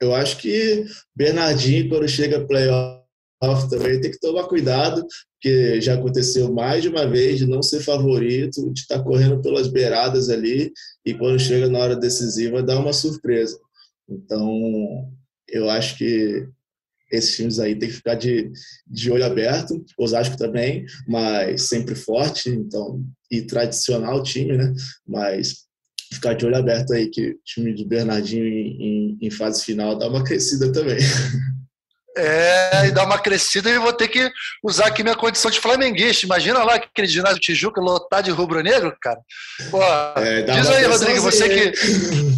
eu acho que Bernardinho, quando chega playoff também, tem que tomar cuidado, porque já aconteceu mais de uma vez de não ser favorito, de estar tá correndo pelas beiradas ali, e quando chega na hora decisiva, dá uma surpresa. Então, eu acho que esses times aí tem que ficar de, de olho aberto, Osasco também, mas sempre forte, então, e tradicional time, né? Mas ficar de olho aberto aí que o time de Bernardinho em, em, em fase final dá uma crescida também. É, e dá uma crescida e vou ter que usar aqui minha condição de flamenguista. Imagina lá aquele ginásio Tijuca lotado de rubro-negro, cara. Pô, é, diz aí, Rodrigo, você que.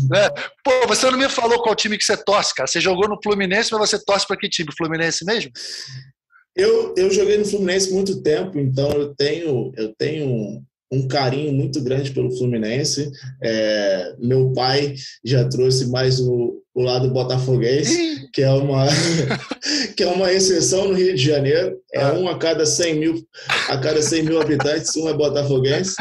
Né, pô, você não me falou qual time que você torce, cara. Você jogou no Fluminense, mas você torce para que time? Fluminense mesmo? Eu, eu joguei no Fluminense muito tempo, então eu tenho, eu tenho um carinho muito grande pelo Fluminense. É, meu pai já trouxe mais o, o lado botafoguense, que é uma que é uma exceção no Rio de Janeiro. É ah. um a cada 100 mil a cada 100 mil habitantes, um é botafoguense.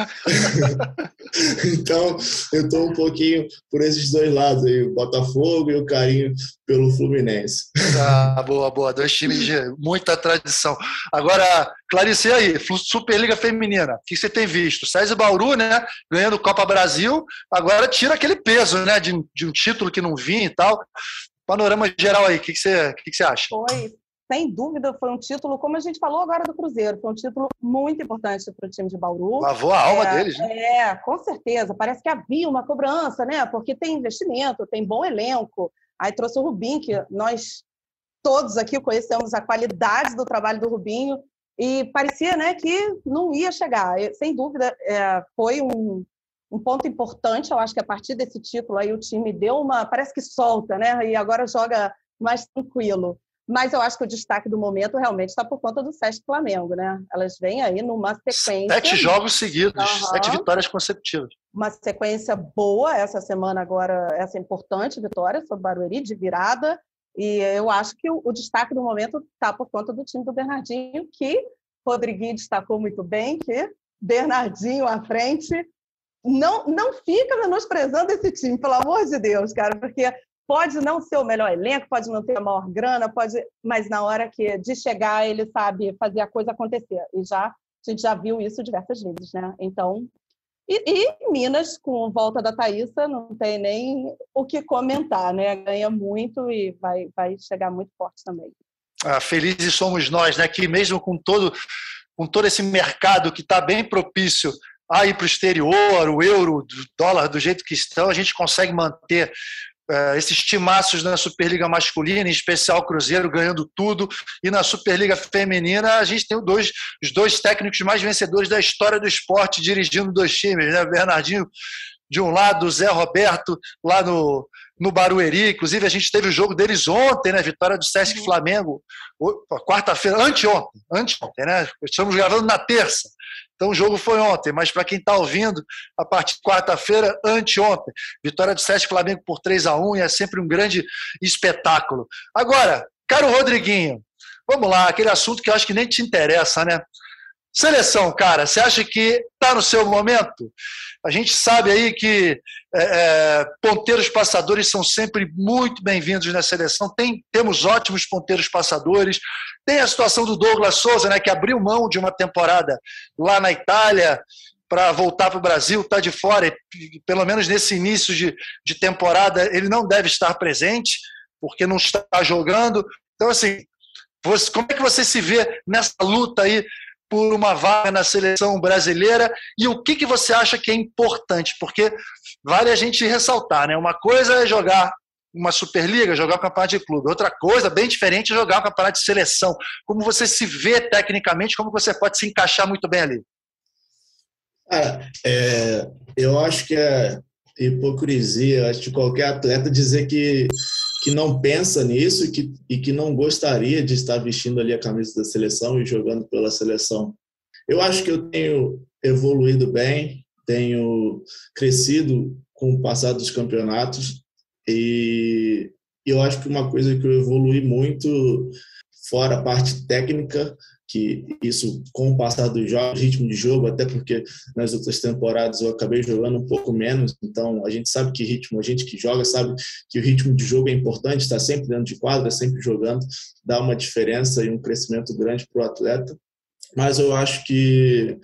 então, eu estou um pouquinho por esses dois lados aí, o Botafogo e o carinho pelo Fluminense. Ah, boa, boa. Dois times de muita tradição. Agora, Clarice, e aí? Superliga Feminina, o que você tem visto? César Bauru, né? Ganhando Copa Brasil, agora tira aquele peso, né? De, de um título que não vinha e tal. Panorama geral aí, o que, que, você, que, que você acha? Foi sem dúvida, foi um título, como a gente falou agora do Cruzeiro, foi um título muito importante para o time de Bauru. Lavou a alma é, deles, né? É, com certeza. Parece que havia uma cobrança, né? Porque tem investimento, tem bom elenco. Aí trouxe o Rubim, que nós todos aqui conhecemos a qualidade do trabalho do Rubinho, e parecia né, que não ia chegar. Sem dúvida, é, foi um, um ponto importante. Eu acho que a partir desse título aí o time deu uma. Parece que solta, né? E agora joga mais tranquilo. Mas eu acho que o destaque do momento realmente está por conta do Sesc Flamengo, né? Elas vêm aí numa sequência. Sete jogos seguidos, uhum. sete vitórias consecutivas. Uma sequência boa essa semana agora, essa importante vitória sobre o Barueri, de virada. E eu acho que o, o destaque do momento está por conta do time do Bernardinho, que Rodriguinho destacou muito bem, que Bernardinho à frente não, não fica menosprezando esse time, pelo amor de Deus, cara, porque pode não ser o melhor elenco, pode não ter a maior grana, pode, mas na hora que de chegar ele sabe fazer a coisa acontecer. E já a gente já viu isso diversas vezes, né? Então, e, e Minas com volta da Thaísa não tem nem o que comentar, né? Ganha muito e vai vai chegar muito forte também. Ah, felizes somos nós, né? Que mesmo com todo com todo esse mercado que está bem propício a ir para o exterior, o euro, o dólar do jeito que estão, a gente consegue manter uh, esses timaços na Superliga masculina, em especial o Cruzeiro ganhando tudo, e na Superliga feminina a gente tem dois, os dois técnicos mais vencedores da história do esporte dirigindo dois times, né? Bernardinho de um lado, o Zé Roberto lá no, no Barueri. Inclusive, a gente teve o jogo deles ontem, né? Vitória do Sesc uhum. Flamengo, quarta-feira, anteontem, anteontem, né? Estamos gravando na terça. Então o jogo foi ontem, mas para quem está ouvindo, a partir de quarta-feira, anteontem, vitória do Sesc Flamengo por 3 a 1 e é sempre um grande espetáculo. Agora, caro Rodriguinho, vamos lá, aquele assunto que eu acho que nem te interessa, né? Seleção, cara, você acha que está no seu momento? A gente sabe aí que é, é, ponteiros passadores são sempre muito bem-vindos na seleção. Tem, temos ótimos ponteiros passadores. Tem a situação do Douglas Souza, né, que abriu mão de uma temporada lá na Itália para voltar para o Brasil, está de fora, e, pelo menos nesse início de, de temporada, ele não deve estar presente, porque não está jogando. Então, assim, você, como é que você se vê nessa luta aí por uma vaga na seleção brasileira e o que, que você acha que é importante? Porque vale a gente ressaltar, né? Uma coisa é jogar uma Superliga, jogar o campeonato de clube. Outra coisa, bem diferente, é jogar o campeonato de seleção. Como você se vê tecnicamente, como você pode se encaixar muito bem ali? É, é, eu acho que é hipocrisia acho, de qualquer atleta dizer que que não pensa nisso e que, e que não gostaria de estar vestindo ali a camisa da seleção e jogando pela seleção. Eu acho que eu tenho evoluído bem, tenho crescido com o passar dos campeonatos e eu acho que uma coisa que eu evolui muito, fora a parte técnica, que isso, com o passar do jogo, ritmo de jogo, até porque nas outras temporadas eu acabei jogando um pouco menos, então a gente sabe que ritmo, a gente que joga sabe que o ritmo de jogo é importante, está sempre dentro de quadra, sempre jogando, dá uma diferença e um crescimento grande para o atleta. Mas eu acho que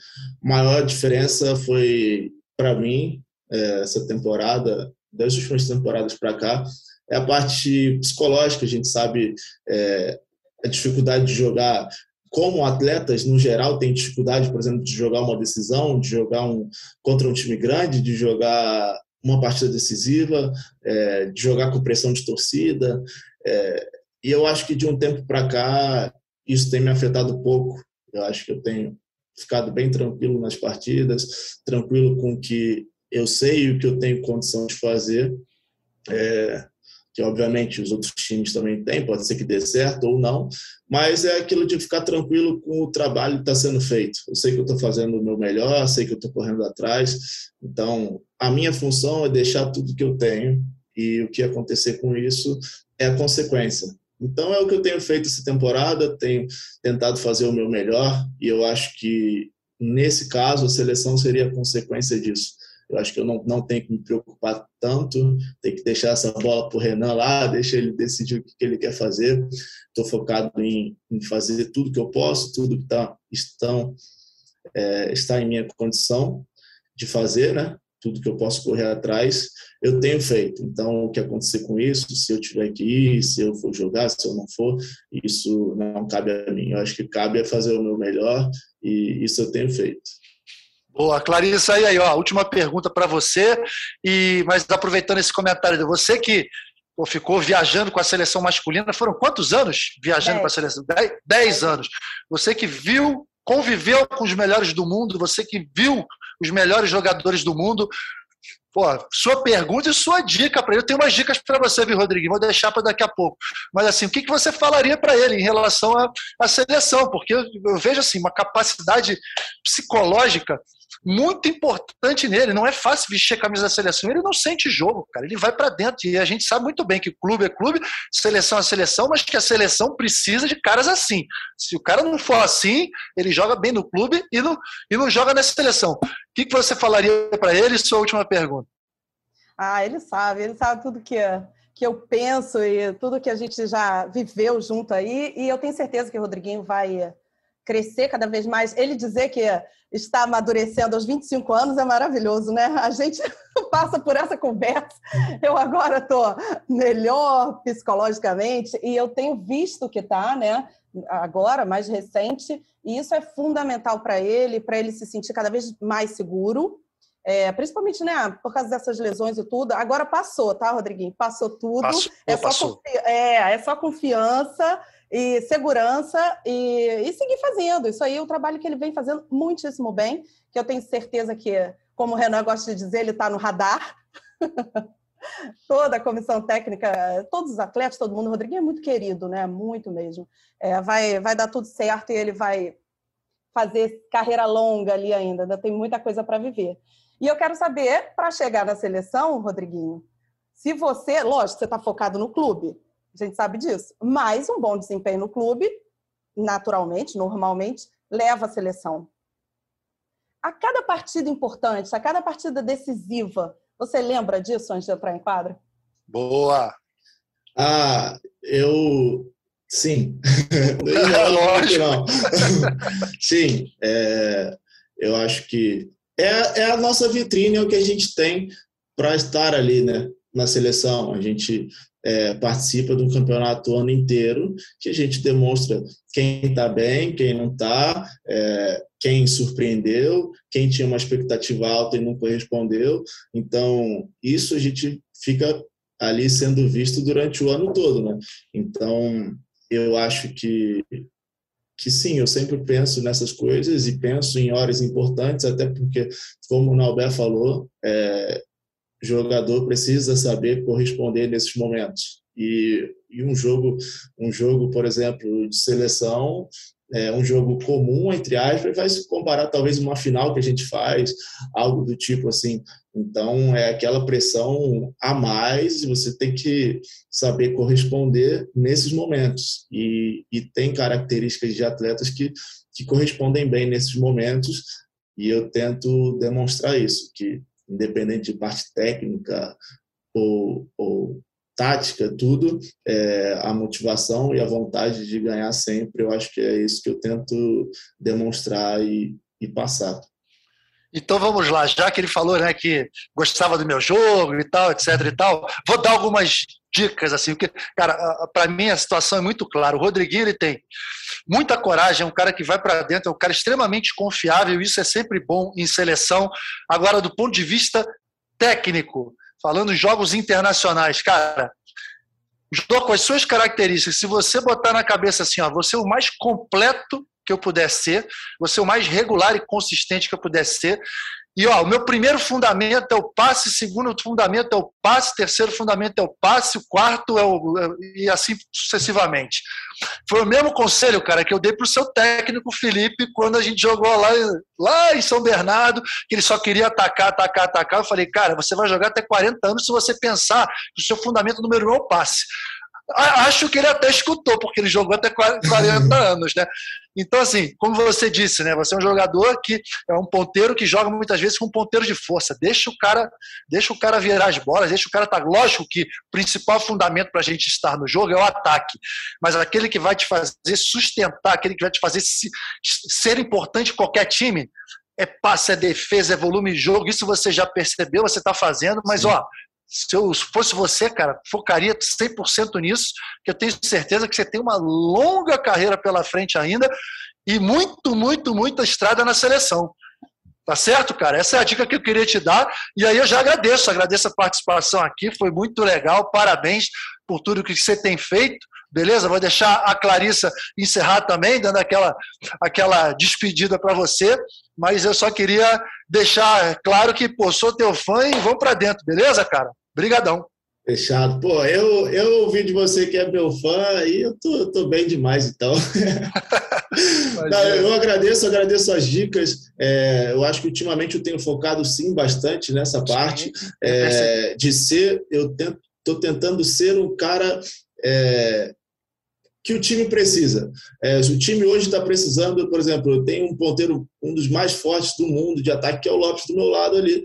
a maior diferença foi, para mim, é, essa temporada, das últimas temporadas para cá, é a parte psicológica. A gente sabe é, a dificuldade de jogar como atletas, no geral, têm dificuldade, por exemplo, de jogar uma decisão, de jogar um, contra um time grande, de jogar uma partida decisiva, é, de jogar com pressão de torcida. É, e eu acho que de um tempo para cá, isso tem me afetado pouco. Eu acho que eu tenho ficado bem tranquilo nas partidas, tranquilo com o que eu sei o que eu tenho condição de fazer. É, que obviamente os outros times também têm, pode ser que dê certo ou não, mas é aquilo de ficar tranquilo com o trabalho que está sendo feito. Eu sei que eu estou fazendo o meu melhor, sei que eu estou correndo atrás, então a minha função é deixar tudo que eu tenho e o que acontecer com isso é a consequência. Então é o que eu tenho feito essa temporada, tenho tentado fazer o meu melhor e eu acho que nesse caso a seleção seria a consequência disso eu acho que eu não, não tenho que me preocupar tanto, tem que deixar essa bola para o Renan lá, deixa ele decidir o que, que ele quer fazer. Estou focado em, em, fazer tudo que eu posso, tudo que tá, estão, é, está em minha condição de fazer, né? tudo que eu posso correr atrás, eu tenho feito. Então, o que acontecer com isso, se eu tiver que ir, se eu for jogar, se eu não for, isso não cabe a mim. Eu acho que cabe a fazer o meu melhor e isso eu tenho feito. Boa, Clarissa, aí, aí ó, última pergunta para você, e mas aproveitando esse comentário de você que pô, ficou viajando com a seleção masculina, foram quantos anos viajando Dez. com a seleção? Dez, dez anos. Você que viu, conviveu com os melhores do mundo, você que viu os melhores jogadores do mundo, Pô, sua pergunta e sua dica para ele. Eu tenho umas dicas para você, viu, Rodrigo? Vou deixar para daqui a pouco. Mas assim, o que, que você falaria para ele em relação à seleção? Porque eu, eu vejo assim uma capacidade psicológica muito importante nele. Não é fácil vestir a camisa da seleção. Ele não sente jogo, cara. Ele vai para dentro. E a gente sabe muito bem que clube é clube, seleção é seleção, mas que a seleção precisa de caras assim. Se o cara não for assim, ele joga bem no clube e não, e não joga nessa seleção. O que, que você falaria para ele? Sua última pergunta. Ah, ele sabe. Ele sabe tudo que que eu penso e tudo que a gente já viveu junto aí. E eu tenho certeza que o Rodriguinho vai crescer cada vez mais. Ele dizer que está amadurecendo aos 25 anos é maravilhoso, né? A gente passa por essa conversa. Eu agora estou melhor psicologicamente e eu tenho visto que está, né? Agora, mais recente, e isso é fundamental para ele, para ele se sentir cada vez mais seguro. É, principalmente, né, por causa dessas lesões e tudo. Agora passou, tá, Rodriguinho? Passou tudo. Passou, é, só passou. É, é só confiança e segurança e, e seguir fazendo. Isso aí é o trabalho que ele vem fazendo muitíssimo bem, que eu tenho certeza que, como o Renan gosta de dizer, ele está no radar. Toda a comissão técnica, todos os atletas, todo mundo. O Rodriguinho é muito querido, né? Muito mesmo. É, vai, vai dar tudo certo e ele vai fazer carreira longa ali ainda. Ainda tem muita coisa para viver. E eu quero saber, para chegar na seleção, Rodriguinho, se você, lógico, você está focado no clube, a gente sabe disso. Mas um bom desempenho no clube, naturalmente, normalmente, leva a seleção. A cada partida importante, a cada partida decisiva, você lembra disso antes de entrar em quadra? Boa! Ah, eu. Sim. Lógico. Não. Sim, é, eu acho que é, é a nossa vitrine, é o que a gente tem para estar ali, né? Na seleção. A gente é, participa do campeonato o ano inteiro, que a gente demonstra quem está bem, quem não está, é, quem surpreendeu, quem tinha uma expectativa alta e não correspondeu. Então, isso a gente fica ali sendo visto durante o ano todo, né? Então, eu acho que que sim, eu sempre penso nessas coisas e penso em horas importantes, até porque, como o Nauber falou, é, jogador precisa saber corresponder nesses momentos. E, e um jogo, um jogo, por exemplo, de seleção, é um jogo comum entre aspas, vai se comparar talvez uma final que a gente faz, algo do tipo assim, Então, é aquela pressão a mais e você tem que saber corresponder nesses momentos. E, e tem características de atletas que, que correspondem bem nesses momentos e eu tento demonstrar isso, que independente de parte técnica ou, ou tática, tudo, é, a motivação e a vontade de ganhar sempre, eu acho que é isso que eu tento demonstrar e, e passar. Então vamos lá, já que ele falou né, que gostava do meu jogo e tal, etc e tal, vou dar algumas dicas assim, porque cara, para mim a situação é muito clara. O Rodriguinho ele tem muita coragem, é um cara que vai para dentro, é um cara extremamente confiável, isso é sempre bom em seleção. Agora do ponto de vista técnico, falando em jogos internacionais, cara, com as suas características, se você botar na cabeça assim, ó, você é o mais completo que eu puder ser, você é o mais regular e consistente que eu puder ser. E ó, o meu primeiro fundamento é o passe, segundo fundamento é o passe, terceiro fundamento é o passe, o quarto é o. e assim sucessivamente. Foi o mesmo conselho, cara, que eu dei para o seu técnico, Felipe, quando a gente jogou lá, lá em São Bernardo, que ele só queria atacar, atacar, atacar. Eu falei, cara, você vai jogar até 40 anos se você pensar que o seu fundamento número um é o passe. Acho que ele até escutou, porque ele jogou até 40 anos, né? Então, assim, como você disse, né? Você é um jogador que é um ponteiro que joga muitas vezes com um ponteiro de força. Deixa o cara, deixa o cara virar as bolas, deixa o cara estar. Tá... Lógico que o principal fundamento para a gente estar no jogo é o ataque. Mas aquele que vai te fazer sustentar, aquele que vai te fazer ser importante em qualquer time, é passe, é defesa, é volume de jogo. Isso você já percebeu, você está fazendo, mas Sim. ó, se eu fosse você, cara, focaria 100% nisso, que eu tenho certeza que você tem uma longa carreira pela frente ainda e muito, muito, muita estrada na seleção. Tá certo, cara? Essa é a dica que eu queria te dar. E aí eu já agradeço, agradeço a participação aqui, foi muito legal. Parabéns por tudo que você tem feito. Beleza? Vou deixar a Clarissa encerrar também, dando aquela, aquela despedida para você. Mas eu só queria deixar claro que, pô, sou teu fã e vamos para dentro, beleza, cara? Brigadão. Fechado. Pô, eu, eu ouvi de você que é meu fã e eu tô, tô bem demais, então. Não, eu agradeço, agradeço as dicas. É, eu acho que ultimamente eu tenho focado sim bastante nessa parte é, de ser. Eu estou tentando ser um cara é, que o time precisa. É, o time hoje está precisando, por exemplo, eu tenho um ponteiro, um dos mais fortes do mundo de ataque, que é o Lopes do meu lado ali,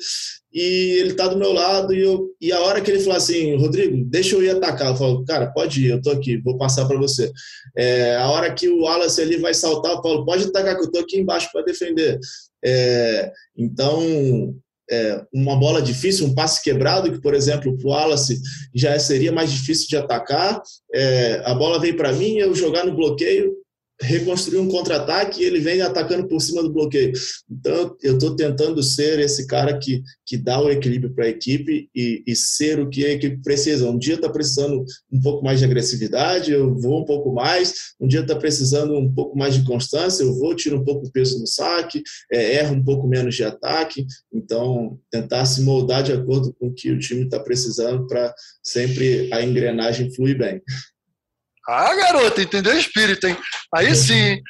e ele está do meu lado, e, eu, e a hora que ele fala assim, Rodrigo, deixa eu ir atacar, eu falo, cara, pode ir, eu estou aqui, vou passar para você. É, a hora que o Wallace ali vai saltar, eu falo, pode atacar, que eu estou aqui embaixo para defender. É, então, é, uma bola difícil, um passe quebrado, que, por exemplo, para o Wallace já seria mais difícil de atacar. É, a bola veio para mim, eu jogar no bloqueio, reconstruir um contra-ataque e ele vem atacando por cima do bloqueio. Então, eu estou tentando ser esse cara que, que dá o equilíbrio para a equipe e, e, ser o que a equipe precisa. Um dia está precisando um pouco mais de agressividade, eu vou um pouco mais. Um dia está precisando um pouco mais de constância, eu vou, tiro um pouco o peso no saque, é, erro um pouco menos de ataque. Então, tentar se moldar de acordo com o que o time está precisando para sempre a engrenagem fluir bem. Ah, garota, entendeu o espírito, hein? Aí sim.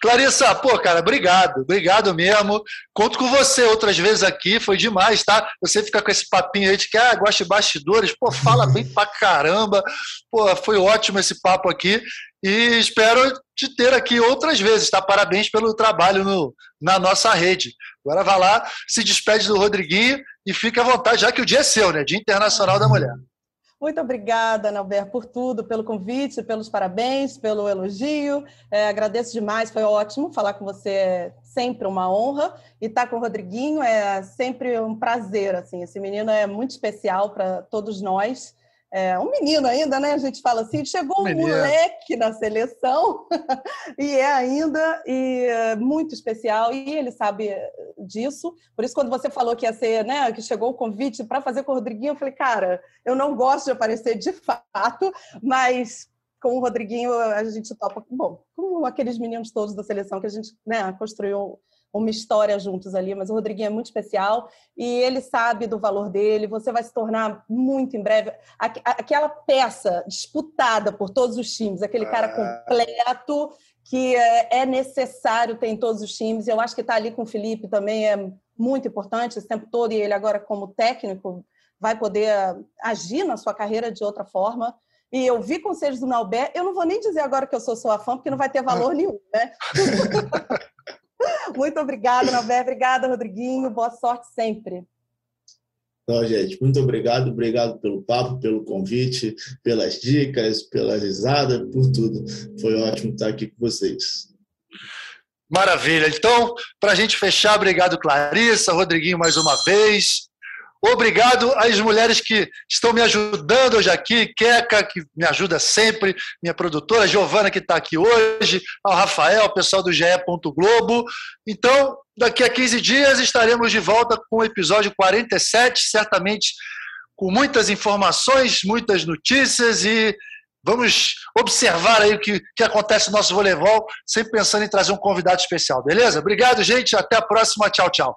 Clarissa, pô, cara, obrigado, obrigado mesmo. Conto com você outras vezes aqui, foi demais, tá? Você fica com esse papinho aí de que ah, gosta de bastidores, pô, fala bem pra caramba. Pô, foi ótimo esse papo aqui e espero te ter aqui outras vezes, tá? Parabéns pelo trabalho no, na nossa rede. Agora vai lá, se despede do Rodriguinho e fica à vontade, já que o dia é seu, né? Dia Internacional da Mulher. Muito obrigada, Nelber, por tudo, pelo convite, pelos parabéns, pelo elogio. É, agradeço demais, foi ótimo falar com você, é sempre uma honra. E estar com o Rodriguinho é sempre um prazer. Assim, esse menino é muito especial para todos nós é, um menino ainda, né? A gente fala assim, chegou um moleque na seleção e é ainda e é muito especial e ele sabe disso. Por isso, quando você falou que ia ser, né, que chegou o convite para fazer com o Rodriguinho, eu falei, cara, eu não gosto de aparecer de fato, mas com o Rodriguinho a gente topa, bom, como aqueles meninos todos da seleção que a gente né, construiu uma história juntos ali, mas o Rodriguinho é muito especial e ele sabe do valor dele. Você vai se tornar muito em breve aquela peça disputada por todos os times, aquele cara ah. completo que é, é necessário ter em todos os times. Eu acho que estar tá ali com o Felipe também é muito importante esse tempo todo, e ele agora, como técnico, vai poder agir na sua carreira de outra forma. E eu vi conselhos do Nauber, eu não vou nem dizer agora que eu sou sua fã, porque não vai ter valor nenhum, né? muito obrigada, Nauber. Obrigada, Rodriguinho. Boa sorte sempre. Então, gente, muito obrigado, obrigado pelo papo, pelo convite, pelas dicas, pela risada, por tudo. Foi ótimo estar aqui com vocês. Maravilha. Então, para a gente fechar, obrigado, Clarissa, Rodriguinho, mais uma vez. Obrigado às mulheres que estão me ajudando hoje aqui, Queca, que me ajuda sempre, minha produtora, Giovana, que está aqui hoje, ao Rafael, o pessoal do GE. Globo. Então, daqui a 15 dias estaremos de volta com o episódio 47, certamente com muitas informações, muitas notícias e vamos observar aí o que, que acontece no nosso voleibol, sempre pensando em trazer um convidado especial, beleza? Obrigado, gente. Até a próxima. Tchau, tchau.